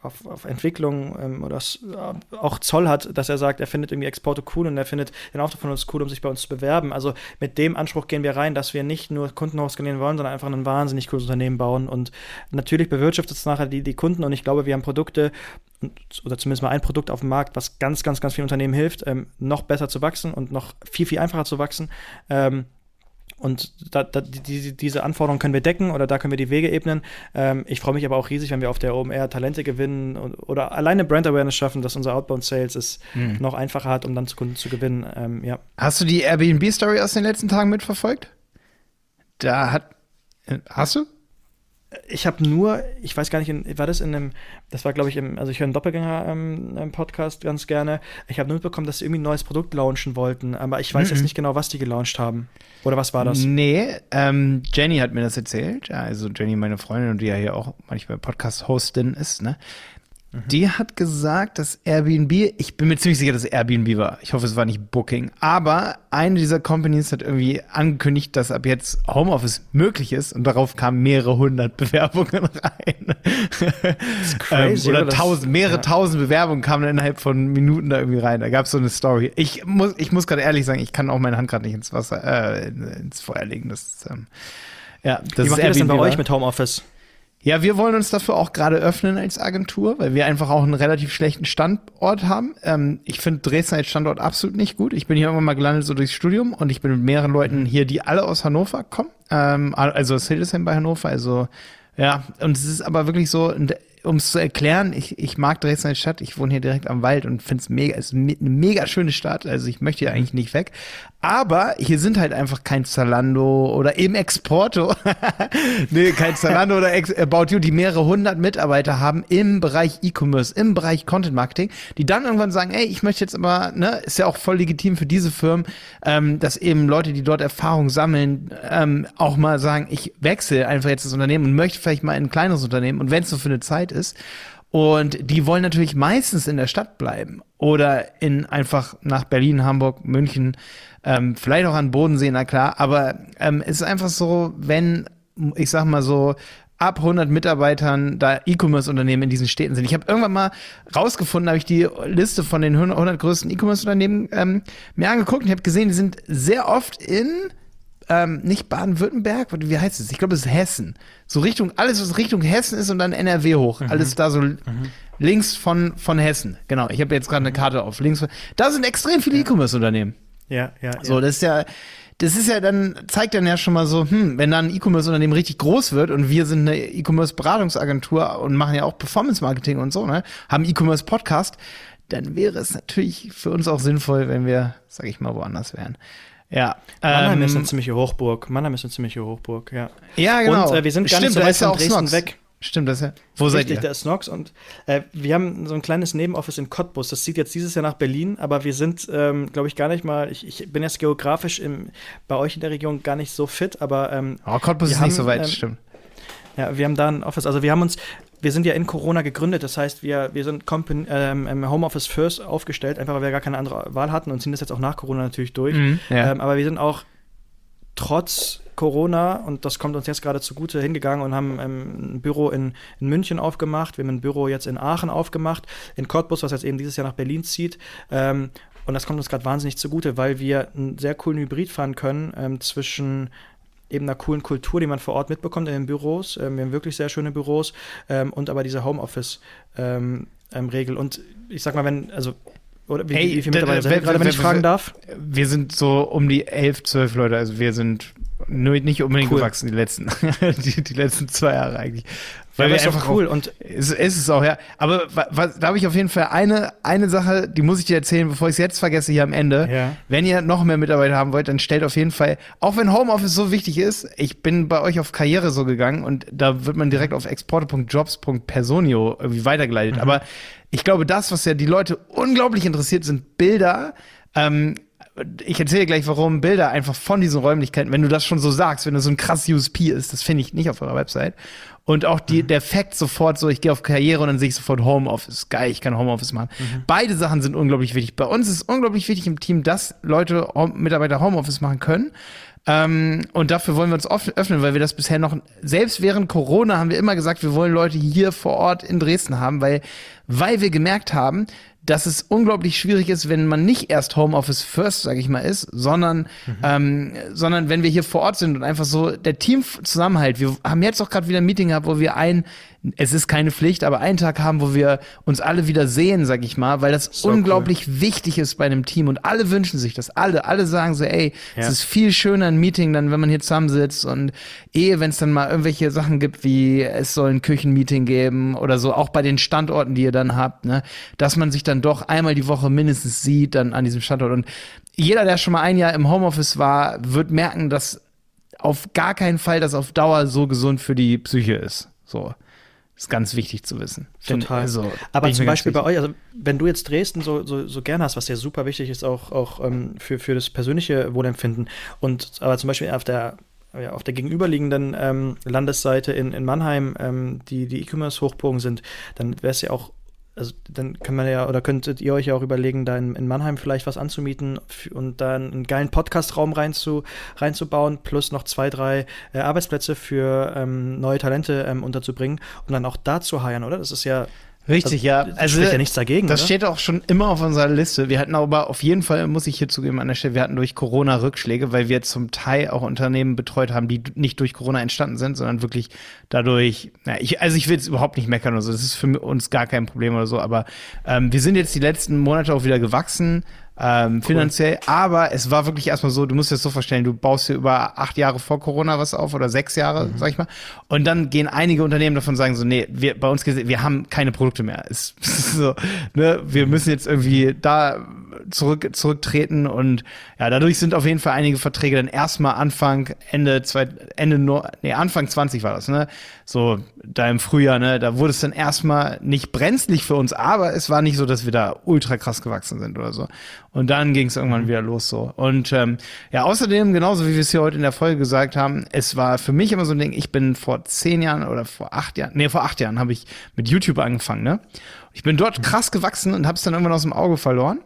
S2: auf, auf Entwicklung ähm, oder äh, auch Zoll hat, dass er sagt, er findet irgendwie Exporte cool und er findet den Auftrag von uns cool, um sich bei uns zu bewerben. Also mit dem Anspruch gehen wir rein, dass wir nicht nur Kunden hochskalieren wollen, sondern einfach ein wahnsinnig cooles Unternehmen bauen. Und natürlich bewirtschaftet es nachher die, die Kunden und ich glaube, wir haben Produkte oder zumindest mal ein Produkt auf dem Markt, was ganz, ganz, ganz vielen Unternehmen hilft, ähm, noch besser zu wachsen und noch viel, viel einfacher zu wachsen. Ähm, und da, da, die, diese Anforderungen können wir decken oder da können wir die Wege ebnen. Ähm, ich freue mich aber auch riesig, wenn wir auf der OMR Talente gewinnen und, oder alleine Brand Awareness schaffen, dass unser Outbound Sales es hm. noch einfacher hat, um dann zu Kunden zu gewinnen. Ähm, ja.
S1: Hast du die Airbnb-Story aus den letzten Tagen mitverfolgt? Da hat. Äh, hast du?
S2: Ich habe nur, ich weiß gar nicht, war das in einem, das war glaube ich im, also ich höre einen Doppelgänger-Podcast ähm, ganz gerne. Ich habe nur mitbekommen, dass sie irgendwie ein neues Produkt launchen wollten, aber ich weiß mm -mm. jetzt nicht genau, was die gelauncht haben. Oder was war das?
S1: Nee, ähm, Jenny hat mir das erzählt. Also Jenny, meine Freundin, und die ja hier auch manchmal Podcast-Hostin ist, ne? Mhm. Die hat gesagt, dass Airbnb, ich bin mir ziemlich sicher, dass Airbnb war. Ich hoffe, es war nicht Booking. Aber eine dieser Companies hat irgendwie angekündigt, dass ab jetzt Homeoffice möglich ist und darauf kamen mehrere hundert Bewerbungen rein. Crazy, ähm, oder tausend, mehrere ja. tausend Bewerbungen kamen innerhalb von Minuten da irgendwie rein. Da gab es so eine Story. Ich muss, ich muss gerade ehrlich sagen, ich kann auch meine Hand gerade nicht ins Wasser, äh, ins Feuer legen. Das, ähm, ja,
S2: das Wie macht ihr das denn bei euch mit Homeoffice?
S1: Ja, wir wollen uns dafür auch gerade öffnen als Agentur, weil wir einfach auch einen relativ schlechten Standort haben. Ähm, ich finde Dresden als Standort absolut nicht gut. Ich bin hier irgendwann mal gelandet so durchs Studium und ich bin mit mehreren Leuten hier, die alle aus Hannover kommen. Ähm, also aus Hildesheim bei Hannover. Also ja, und es ist aber wirklich so, um es zu erklären, ich, ich mag Dresden als Stadt, ich wohne hier direkt am Wald und finde es mega, ist eine mega schöne Stadt, also ich möchte hier mhm. eigentlich nicht weg. Aber hier sind halt einfach kein Zalando oder eben Exporto. nee, kein Zalando oder Ex About You, die mehrere hundert Mitarbeiter haben im Bereich E-Commerce, im Bereich Content Marketing, die dann irgendwann sagen, ey, ich möchte jetzt aber, ne, ist ja auch voll legitim für diese Firmen, ähm, dass eben Leute, die dort Erfahrung sammeln, ähm, auch mal sagen, ich wechsle einfach jetzt das Unternehmen und möchte vielleicht mal in ein kleineres Unternehmen und wenn es so für eine Zeit ist. Und die wollen natürlich meistens in der Stadt bleiben oder in einfach nach Berlin, Hamburg, München, ähm, vielleicht auch an Bodensee, na klar. Aber ähm, es ist einfach so, wenn, ich sag mal so, ab 100 Mitarbeitern da E-Commerce-Unternehmen in diesen Städten sind. Ich habe irgendwann mal rausgefunden, habe ich die Liste von den 100 größten E-Commerce-Unternehmen ähm, mir angeguckt und habe gesehen, die sind sehr oft in ähm, nicht Baden-Württemberg, wie heißt es? Ich glaube, es ist Hessen. So Richtung, alles, was Richtung Hessen ist und dann NRW hoch. Mhm. Alles da so mhm. links von, von Hessen. Genau, ich habe jetzt gerade eine mhm. Karte auf. Links von, da sind extrem viele ja. E-Commerce-Unternehmen.
S2: Ja, ja.
S1: So, das ist ja, das ist ja dann, zeigt dann ja schon mal so, hm, wenn dann ein E-Commerce-Unternehmen richtig groß wird und wir sind eine E-Commerce-Beratungsagentur und machen ja auch Performance-Marketing und so, ne, haben E-Commerce-Podcast, dann wäre es natürlich für uns auch sinnvoll, wenn wir, sag ich mal, woanders wären. Ja.
S2: Mannheim ähm, ist eine ziemliche Hochburg. Mannheim ist eine ziemliche Hochburg, ja.
S1: Ja, genau.
S2: Und äh, wir sind gar Stimmt, nicht so weit von Dresden
S1: Snox.
S2: weg.
S1: Stimmt, das ja.
S2: Wo Richtig, seid ihr? Der ist Snox und äh, wir haben so ein kleines Nebenoffice in Cottbus. Das zieht jetzt dieses Jahr nach Berlin, aber wir sind, ähm, glaube ich, gar nicht mal. Ich, ich, bin jetzt geografisch im, bei euch in der Region gar nicht so fit, aber. Ähm,
S1: oh, Cottbus ist haben, nicht so weit, ähm, stimmt.
S2: Ja, wir haben da ein Office. Also wir haben uns, wir sind ja in Corona gegründet, das heißt, wir, wir sind Company, ähm, im Homeoffice First aufgestellt, einfach weil wir gar keine andere Wahl hatten und ziehen das jetzt auch nach Corona natürlich durch. Mhm, ja. ähm, aber wir sind auch trotz Corona, und das kommt uns jetzt gerade zugute, hingegangen und haben ähm, ein Büro in, in, München aufgemacht. Wir haben ein Büro jetzt in Aachen aufgemacht, in Cottbus, was jetzt eben dieses Jahr nach Berlin zieht. Ähm, und das kommt uns gerade wahnsinnig zugute, weil wir einen sehr coolen Hybrid fahren können ähm, zwischen eben einer coolen Kultur, die man vor Ort mitbekommt in den Büros. Ähm, wir haben wirklich sehr schöne Büros ähm, und aber diese Homeoffice-Regel. Ähm, und ich sag mal, wenn, also oder wie,
S1: Ey,
S2: wie viele Mitarbeiter sind gerade, wenn ich fragen darf?
S1: Wir sind so um die elf, zwölf Leute. Also wir sind nur nicht unbedingt cool. gewachsen die letzten, die, die, letzten zwei Jahre eigentlich.
S2: Weil ja, wir einfach cool auch, und
S1: ist, ist es auch ja. Aber was, da habe ich auf jeden Fall eine eine Sache, die muss ich dir erzählen, bevor ich es jetzt vergesse hier am Ende. Ja. Wenn ihr noch mehr Mitarbeiter haben wollt, dann stellt auf jeden Fall, auch wenn Homeoffice so wichtig ist, ich bin bei euch auf Karriere so gegangen und da wird man direkt auf exporte.jobs.personio irgendwie weitergeleitet. Mhm. Aber ich glaube, das, was ja die Leute unglaublich interessiert, sind Bilder. Ähm, ich erzähle gleich, warum Bilder einfach von diesen Räumlichkeiten, wenn du das schon so sagst, wenn du so ein krass USP ist, das finde ich nicht auf eurer Website. Und auch die, mhm. der Fakt sofort so, ich gehe auf Karriere und dann sehe ich sofort Homeoffice. Geil, ich kann Homeoffice machen. Mhm. Beide Sachen sind unglaublich wichtig. Bei uns ist unglaublich wichtig im Team, dass Leute, Mitarbeiter Homeoffice machen können. Ähm, und dafür wollen wir uns öffnen, weil wir das bisher noch, selbst während Corona haben wir immer gesagt, wir wollen Leute hier vor Ort in Dresden haben, weil, weil wir gemerkt haben, dass es unglaublich schwierig ist, wenn man nicht erst Homeoffice First, sage ich mal, ist, sondern, mhm. ähm, sondern wenn wir hier vor Ort sind und einfach so der Teamzusammenhalt. Wir haben jetzt auch gerade wieder ein Meeting gehabt, wo wir ein es ist keine Pflicht, aber einen Tag haben, wo wir uns alle wieder sehen, sag ich mal, weil das so unglaublich cool. wichtig ist bei einem Team und alle wünschen sich das. Alle, alle sagen so, ey, ja. es ist viel schöner ein Meeting dann, wenn man hier zusammensitzt und ehe, wenn es dann mal irgendwelche Sachen gibt, wie es soll ein Küchenmeeting geben oder so, auch bei den Standorten, die ihr dann habt, ne, dass man sich dann doch einmal die Woche mindestens sieht dann an diesem Standort und jeder, der schon mal ein Jahr im Homeoffice war, wird merken, dass auf gar keinen Fall das auf Dauer so gesund für die Psyche ist. So. Ist ganz wichtig zu wissen.
S2: Total. Also, Aber zum Beispiel bei euch, also wenn du jetzt Dresden so, so, so gerne hast, was ja super wichtig ist, auch, auch ähm, für, für das persönliche Wohlempfinden. Und aber zum Beispiel auf der ja, auf der gegenüberliegenden ähm, Landesseite in, in Mannheim, ähm, die die E-Commerce-Hochburgen sind, dann wäre es ja auch also dann kann man ja, oder könntet ihr euch ja auch überlegen, da in, in Mannheim vielleicht was anzumieten und da einen geilen Podcast-Raum reinzu, reinzubauen, plus noch zwei, drei äh, Arbeitsplätze für ähm, neue Talente ähm, unterzubringen und dann auch da zu heiern, oder? Das ist ja
S1: Richtig,
S2: also,
S1: ja.
S2: Also spricht ja nichts dagegen.
S1: Das
S2: oder?
S1: steht auch schon immer auf unserer Liste. Wir hatten aber auf jeden Fall, muss ich hier zugeben an der Stelle, wir hatten durch Corona Rückschläge, weil wir zum Teil auch Unternehmen betreut haben, die nicht durch Corona entstanden sind, sondern wirklich dadurch, ja, ich, also ich will jetzt überhaupt nicht meckern oder so, das ist für uns gar kein Problem oder so, aber ähm, wir sind jetzt die letzten Monate auch wieder gewachsen, ähm, cool. finanziell. Aber es war wirklich erstmal so, du musst dir das so vorstellen, du baust dir über acht Jahre vor Corona was auf oder sechs Jahre, mhm. sag ich mal. Und dann gehen einige Unternehmen davon sagen so, nee, wir, bei uns, wir haben keine Produkte mehr. Es, so, ne, wir müssen jetzt irgendwie da zurück, zurücktreten und ja, dadurch sind auf jeden Fall einige Verträge dann erstmal Anfang, Ende, zwei, Ende, nur, nee, Anfang 20 war das, ne? So, da im Frühjahr, ne? Da wurde es dann erstmal nicht brenzlig für uns, aber es war nicht so, dass wir da ultra krass gewachsen sind oder so. Und dann ging es irgendwann wieder los so. Und ähm, ja, außerdem, genauso wie wir es hier heute in der Folge gesagt haben, es war für mich immer so ein Ding, ich bin vor zehn Jahren oder vor acht Jahren, nee, vor acht Jahren habe ich mit YouTube angefangen, ne? Ich bin dort krass gewachsen und habe es dann irgendwann aus dem Auge verloren.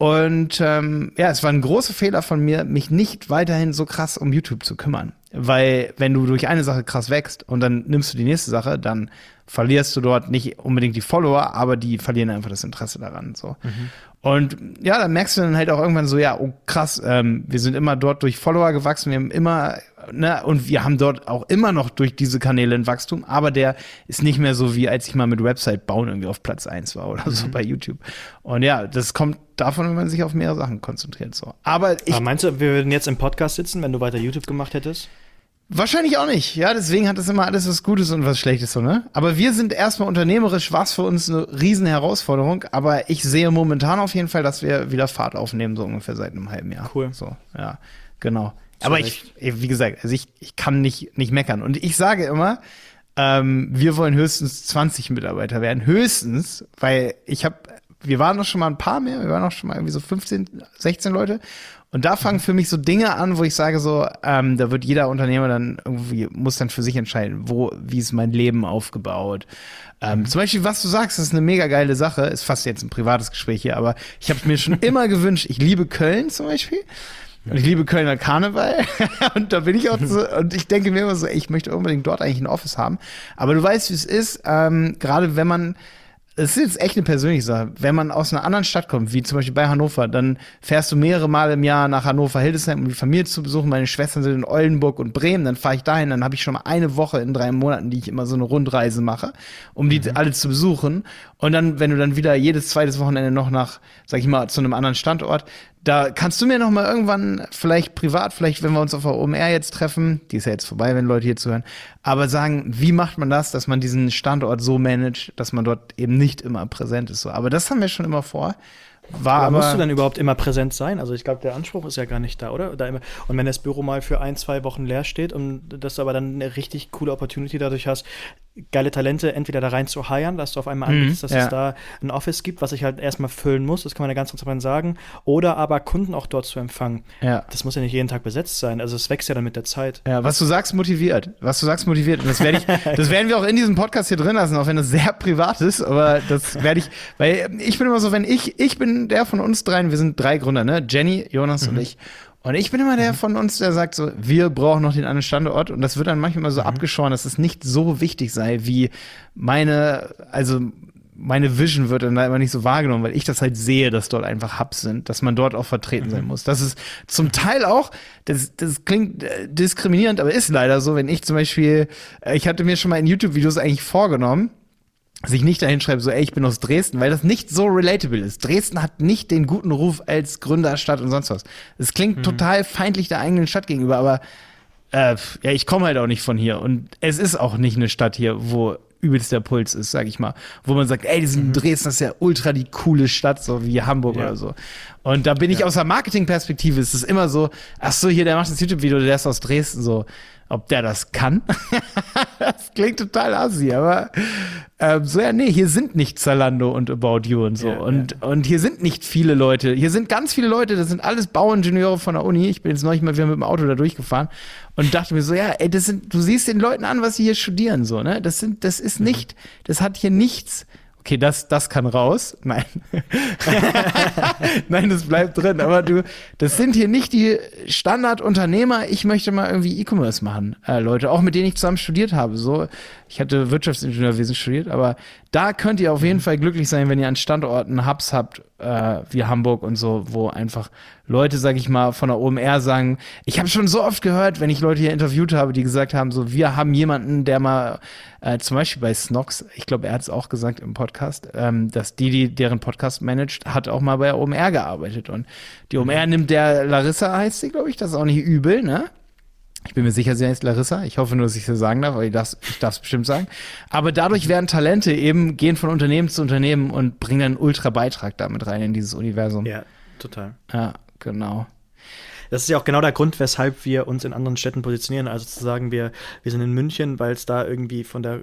S1: Und ähm, ja, es war ein großer Fehler von mir, mich nicht weiterhin so krass um YouTube zu kümmern. Weil wenn du durch eine Sache krass wächst und dann nimmst du die nächste Sache, dann verlierst du dort nicht unbedingt die Follower, aber die verlieren einfach das Interesse daran. So. Mhm. Und ja, dann merkst du dann halt auch irgendwann so, ja, oh krass, ähm, wir sind immer dort durch Follower gewachsen, wir haben immer, ne, und wir haben dort auch immer noch durch diese Kanäle ein Wachstum, aber der ist nicht mehr so, wie als ich mal mit Website bauen irgendwie auf Platz eins war oder mhm. so bei YouTube. Und ja, das kommt davon, wenn man sich auf mehrere Sachen konzentriert. So. Aber ich. Aber
S2: meinst du, wir würden jetzt im Podcast sitzen, wenn du weiter YouTube gemacht hättest?
S1: Wahrscheinlich auch nicht. Ja, deswegen hat das immer alles was Gutes und was Schlechtes so, ne? Aber wir sind erstmal unternehmerisch was für uns eine riesen Herausforderung. Aber ich sehe momentan auf jeden Fall, dass wir wieder Fahrt aufnehmen, so ungefähr seit einem halben Jahr.
S2: Cool.
S1: So, ja, genau. So aber ich, wie gesagt, also ich, ich kann nicht, nicht meckern. Und ich sage immer, ähm, wir wollen höchstens 20 Mitarbeiter werden. Höchstens, weil ich habe, wir waren noch schon mal ein paar mehr, wir waren noch schon mal irgendwie so 15, 16 Leute. Und da fangen für mich so Dinge an, wo ich sage so, ähm, da wird jeder Unternehmer dann irgendwie, muss dann für sich entscheiden, wo, wie ist mein Leben aufgebaut. Ähm, zum Beispiel, was du sagst, ist eine mega geile Sache, ist fast jetzt ein privates Gespräch hier, aber ich habe mir schon immer gewünscht, ich liebe Köln zum Beispiel. Und ich liebe Kölner Karneval. und da bin ich auch so, und ich denke mir immer so, ey, ich möchte unbedingt dort eigentlich ein Office haben. Aber du weißt, wie es ist, ähm, gerade wenn man es ist jetzt echt eine persönliche Sache. Wenn man aus einer anderen Stadt kommt, wie zum Beispiel bei Hannover, dann fährst du mehrere Mal im Jahr nach Hannover, Hildesheim, um die Familie zu besuchen. Meine Schwestern sind in Oldenburg und Bremen. Dann fahre ich dahin. Dann habe ich schon mal eine Woche in drei Monaten, die ich immer so eine Rundreise mache, um die mhm. alle zu besuchen. Und dann, wenn du dann wieder jedes zweites Wochenende noch nach, sag ich mal, zu einem anderen Standort, da kannst du mir noch mal irgendwann, vielleicht privat, vielleicht wenn wir uns auf der OMR jetzt treffen, die ist ja jetzt vorbei, wenn Leute hier zuhören, aber sagen, wie macht man das, dass man diesen Standort so managt, dass man dort eben nicht immer präsent ist. So. Aber das haben wir schon immer vor.
S2: War aber, musst du dann überhaupt immer präsent sein? Also ich glaube, der Anspruch ist ja gar nicht da, oder? Da immer, und wenn das Büro mal für ein, zwei Wochen leer steht und dass du aber dann eine richtig coole Opportunity dadurch hast, geile Talente entweder da rein zu hiren, dass du auf einmal mhm, anbietest, dass ja. es da ein Office gibt, was ich halt erstmal füllen muss, das kann man ja ganz transparent sagen, oder aber Kunden auch dort zu empfangen. Ja. Das muss ja nicht jeden Tag besetzt sein, also es wächst ja dann mit der Zeit.
S1: Ja, was du sagst, motiviert. Was du sagst, motiviert. Und das werde ich, das werden wir auch in diesem Podcast hier drin lassen, auch wenn es sehr privat ist, aber das werde ich, weil ich bin immer so, wenn ich, ich bin der von uns dreien, wir sind drei Gründer, ne? Jenny, Jonas mhm. und ich. Und ich bin immer der von uns, der sagt so, wir brauchen noch den anderen Standort. Und das wird dann manchmal so mhm. abgeschoren, dass es nicht so wichtig sei, wie meine, also meine Vision wird dann da immer nicht so wahrgenommen, weil ich das halt sehe, dass dort einfach Hubs sind, dass man dort auch vertreten mhm. sein muss. Das ist zum Teil auch, das, das klingt äh, diskriminierend, aber ist leider so, wenn ich zum Beispiel, äh, ich hatte mir schon mal in YouTube-Videos eigentlich vorgenommen, sich nicht dahin schreibt, so, ey, ich bin aus Dresden, weil das nicht so relatable ist. Dresden hat nicht den guten Ruf als Gründerstadt und sonst was. Es klingt mhm. total feindlich der eigenen Stadt gegenüber, aber äh, ja, ich komme halt auch nicht von hier. Und es ist auch nicht eine Stadt hier, wo übelst der Puls ist, sag ich mal. Wo man sagt, ey, diesen mhm. Dresden das ist ja ultra die coole Stadt, so wie Hamburg ja. oder so. Und da bin ich ja. aus der Marketingperspektive, ist es immer so, ach so, hier, der macht das YouTube-Video, der ist aus Dresden, so ob der das kann. das klingt total assi, aber ähm, so ja, nee, hier sind nicht Zalando und About You und so. Ja, und, ja. und hier sind nicht viele Leute. Hier sind ganz viele Leute, das sind alles Bauingenieure von der Uni. Ich bin jetzt neulich mal wieder mit dem Auto da durchgefahren und dachte mir so, ja, ey, das sind, du siehst den Leuten an, was sie hier studieren, so, ne? Das sind, das ist mhm. nicht, das hat hier nichts okay, das, das kann raus. Nein. Nein, das bleibt drin. Aber du, das sind hier nicht die Standardunternehmer. Ich möchte mal irgendwie E-Commerce machen, äh, Leute, auch mit denen ich zusammen studiert habe. So, ich hatte Wirtschaftsingenieurwesen studiert, aber da könnt ihr auf jeden Fall glücklich sein, wenn ihr an Standorten Hubs habt, äh, wie Hamburg und so, wo einfach Leute, sag ich mal, von der OMR sagen, ich habe schon so oft gehört, wenn ich Leute hier interviewt habe, die gesagt haben, so, wir haben jemanden, der mal, äh, zum Beispiel bei Snox, ich glaube, er hat es auch gesagt im Podcast, ähm, dass die, die deren Podcast managt, hat auch mal bei der OMR gearbeitet. Und die OMR mhm. nimmt der Larissa, heißt sie, glaube ich, das ist auch nicht übel, ne? Ich bin mir sicher, sie heißt Larissa. Ich hoffe nur, dass ich sie sagen darf, aber ich darf es bestimmt sagen. Aber dadurch werden Talente eben, gehen von Unternehmen zu Unternehmen und bringen einen Ultra-Beitrag damit rein in dieses Universum.
S2: Ja, total.
S1: Ja, genau.
S2: Das ist ja auch genau der Grund, weshalb wir uns in anderen Städten positionieren. Also zu sagen, wir, wir sind in München, weil es da irgendwie von der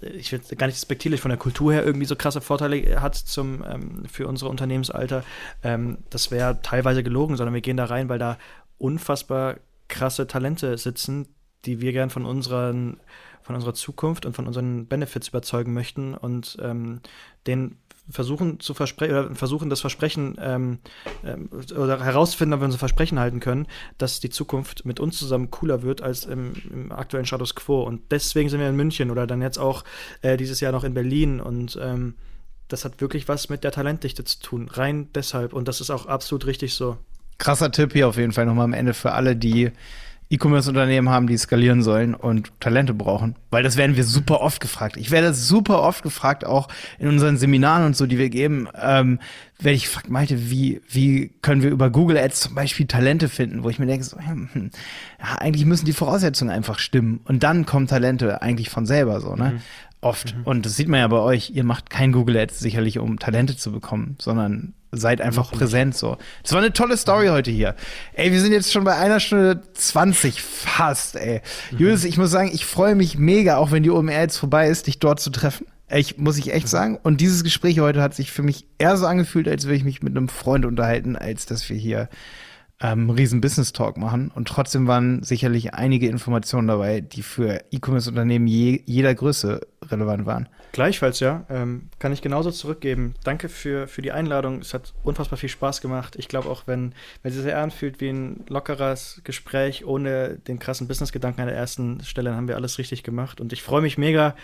S2: ich will gar nicht respektierlich von der Kultur her irgendwie so krasse Vorteile hat zum, ähm, für unsere Unternehmensalter. Ähm, das wäre teilweise gelogen, sondern wir gehen da rein, weil da unfassbar krasse Talente sitzen, die wir gern von unseren von unserer Zukunft und von unseren Benefits überzeugen möchten und ähm, den versuchen zu versprechen oder versuchen das Versprechen ähm, ähm, oder herausfinden, ob wir unser Versprechen halten können, dass die Zukunft mit uns zusammen cooler wird als im, im aktuellen Status quo. Und deswegen sind wir in München oder dann jetzt auch äh, dieses Jahr noch in Berlin und ähm, das hat wirklich was mit der Talentdichte zu tun. Rein deshalb. Und das ist auch absolut richtig so.
S1: Krasser Tipp hier auf jeden Fall nochmal am Ende für alle, die E-Commerce-Unternehmen haben, die skalieren sollen und Talente brauchen. Weil das werden wir super oft gefragt. Ich werde super oft gefragt, auch in unseren Seminaren und so, die wir geben, ähm, werde ich gefragt, Malte, wie, wie können wir über Google Ads zum Beispiel Talente finden? Wo ich mir denke, so, hm, hm, ja, eigentlich müssen die Voraussetzungen einfach stimmen. Und dann kommen Talente eigentlich von selber so, ne? Mhm. Oft. Mhm. Und das sieht man ja bei euch. Ihr macht kein Google Ads sicherlich, um Talente zu bekommen, sondern seid einfach Noch präsent nicht. so. Das war eine tolle Story heute hier. Ey, wir sind jetzt schon bei einer Stunde 20 fast, ey. Mhm. Julius, ich muss sagen, ich freue mich mega, auch wenn die OMR jetzt vorbei ist, dich dort zu treffen. Ich, muss ich echt mhm. sagen. Und dieses Gespräch heute hat sich für mich eher so angefühlt, als würde ich mich mit einem Freund unterhalten, als dass wir hier ähm, riesen Business Talk machen. Und trotzdem waren sicherlich einige Informationen dabei, die für E-Commerce-Unternehmen je, jeder Größe relevant waren.
S2: Gleichfalls, ja. Ähm, kann ich genauso zurückgeben. Danke für, für die Einladung. Es hat unfassbar viel Spaß gemacht. Ich glaube auch, wenn, wenn es sich anfühlt wie ein lockeres Gespräch ohne den krassen Business-Gedanken an der ersten Stelle, dann haben wir alles richtig gemacht. Und ich freue mich mega,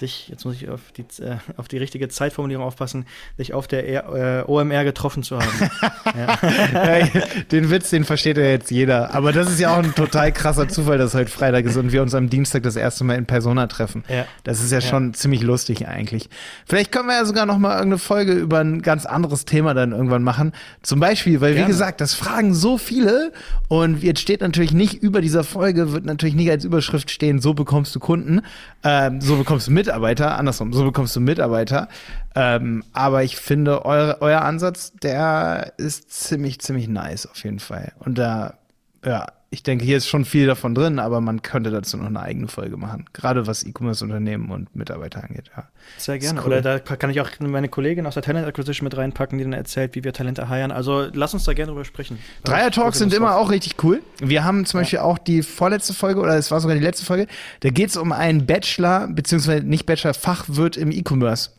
S2: dich, jetzt muss ich auf die, äh, auf die richtige Zeitformulierung aufpassen, dich auf der äh, OMR getroffen zu haben.
S1: ja. den Witz, den versteht ja jetzt jeder. Aber das ist ja auch ein total krasser Zufall, dass heute Freitag ist und wir uns am Dienstag das erste Mal in Persona treffen. Ja. Das ist ja, ja, schon ziemlich lustig eigentlich. Vielleicht können wir ja sogar noch mal irgendeine Folge über ein ganz anderes Thema dann irgendwann machen. Zum Beispiel, weil Gerne. wie gesagt, das fragen so viele und jetzt steht natürlich nicht über dieser Folge, wird natürlich nicht als Überschrift stehen, so bekommst du Kunden, ähm, so bekommst du Mitarbeiter, andersrum, so bekommst du Mitarbeiter. Ähm, aber ich finde, eure, euer Ansatz, der ist ziemlich, ziemlich nice auf jeden Fall. Und da, ja, ich denke, hier ist schon viel davon drin, aber man könnte dazu noch eine eigene Folge machen. Gerade was E-Commerce-Unternehmen und Mitarbeiter angeht. Ja.
S2: Sehr gerne. Cool. Oder da kann ich auch meine Kollegin aus der Talent Acquisition mit reinpacken, die dann erzählt, wie wir Talente heiern. Also lass uns da gerne drüber sprechen.
S1: Dreier-Talks sind immer auch richtig cool. Wir haben zum ja. Beispiel auch die vorletzte Folge, oder es war sogar die letzte Folge, da geht es um einen Bachelor, beziehungsweise nicht Bachelor, Fachwirt im E-Commerce.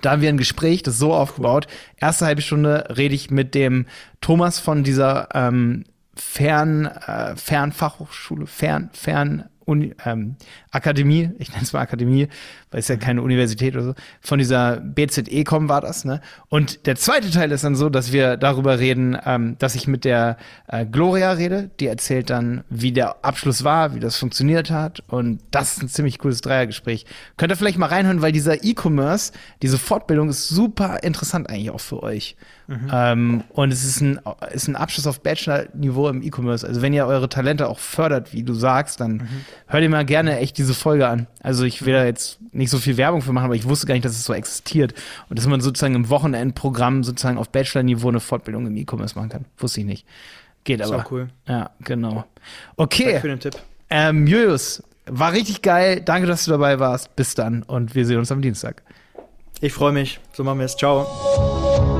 S1: Da haben wir ein Gespräch, das ist so aufgebaut. Erste halbe Stunde rede ich mit dem Thomas von dieser ähm, Fern, äh, Fernfachhochschule, Fern, Fern, Uni, ähm, Akademie, ich nenne es mal Akademie, weil es ja keine Universität oder so, von dieser BZE-Com war das, ne? Und der zweite Teil ist dann so, dass wir darüber reden, ähm, dass ich mit der äh, Gloria rede, die erzählt dann, wie der Abschluss war, wie das funktioniert hat und das ist ein ziemlich cooles Dreiergespräch. Könnt ihr vielleicht mal reinhören, weil dieser E-Commerce, diese Fortbildung ist super interessant eigentlich auch für euch. Mhm. Ähm, und es ist ein, ist ein Abschluss auf Bachelor-Niveau im E-Commerce. Also wenn ihr eure Talente auch fördert, wie du sagst, dann mhm. hört ihr mal gerne echt diese Folge an. Also ich will da jetzt nicht so viel Werbung für machen, aber ich wusste gar nicht, dass es so existiert. Und dass man sozusagen im Wochenendprogramm sozusagen auf Bachelor-Niveau eine Fortbildung im E-Commerce machen kann. Wusste ich nicht. Geht aber.
S2: Ist cool.
S1: Ja, genau. Okay.
S2: Danke für den Tipp.
S1: Ähm, Julius, war richtig geil. Danke, dass du dabei warst. Bis dann und wir sehen uns am Dienstag.
S2: Ich freue mich. So machen wir es. Ciao.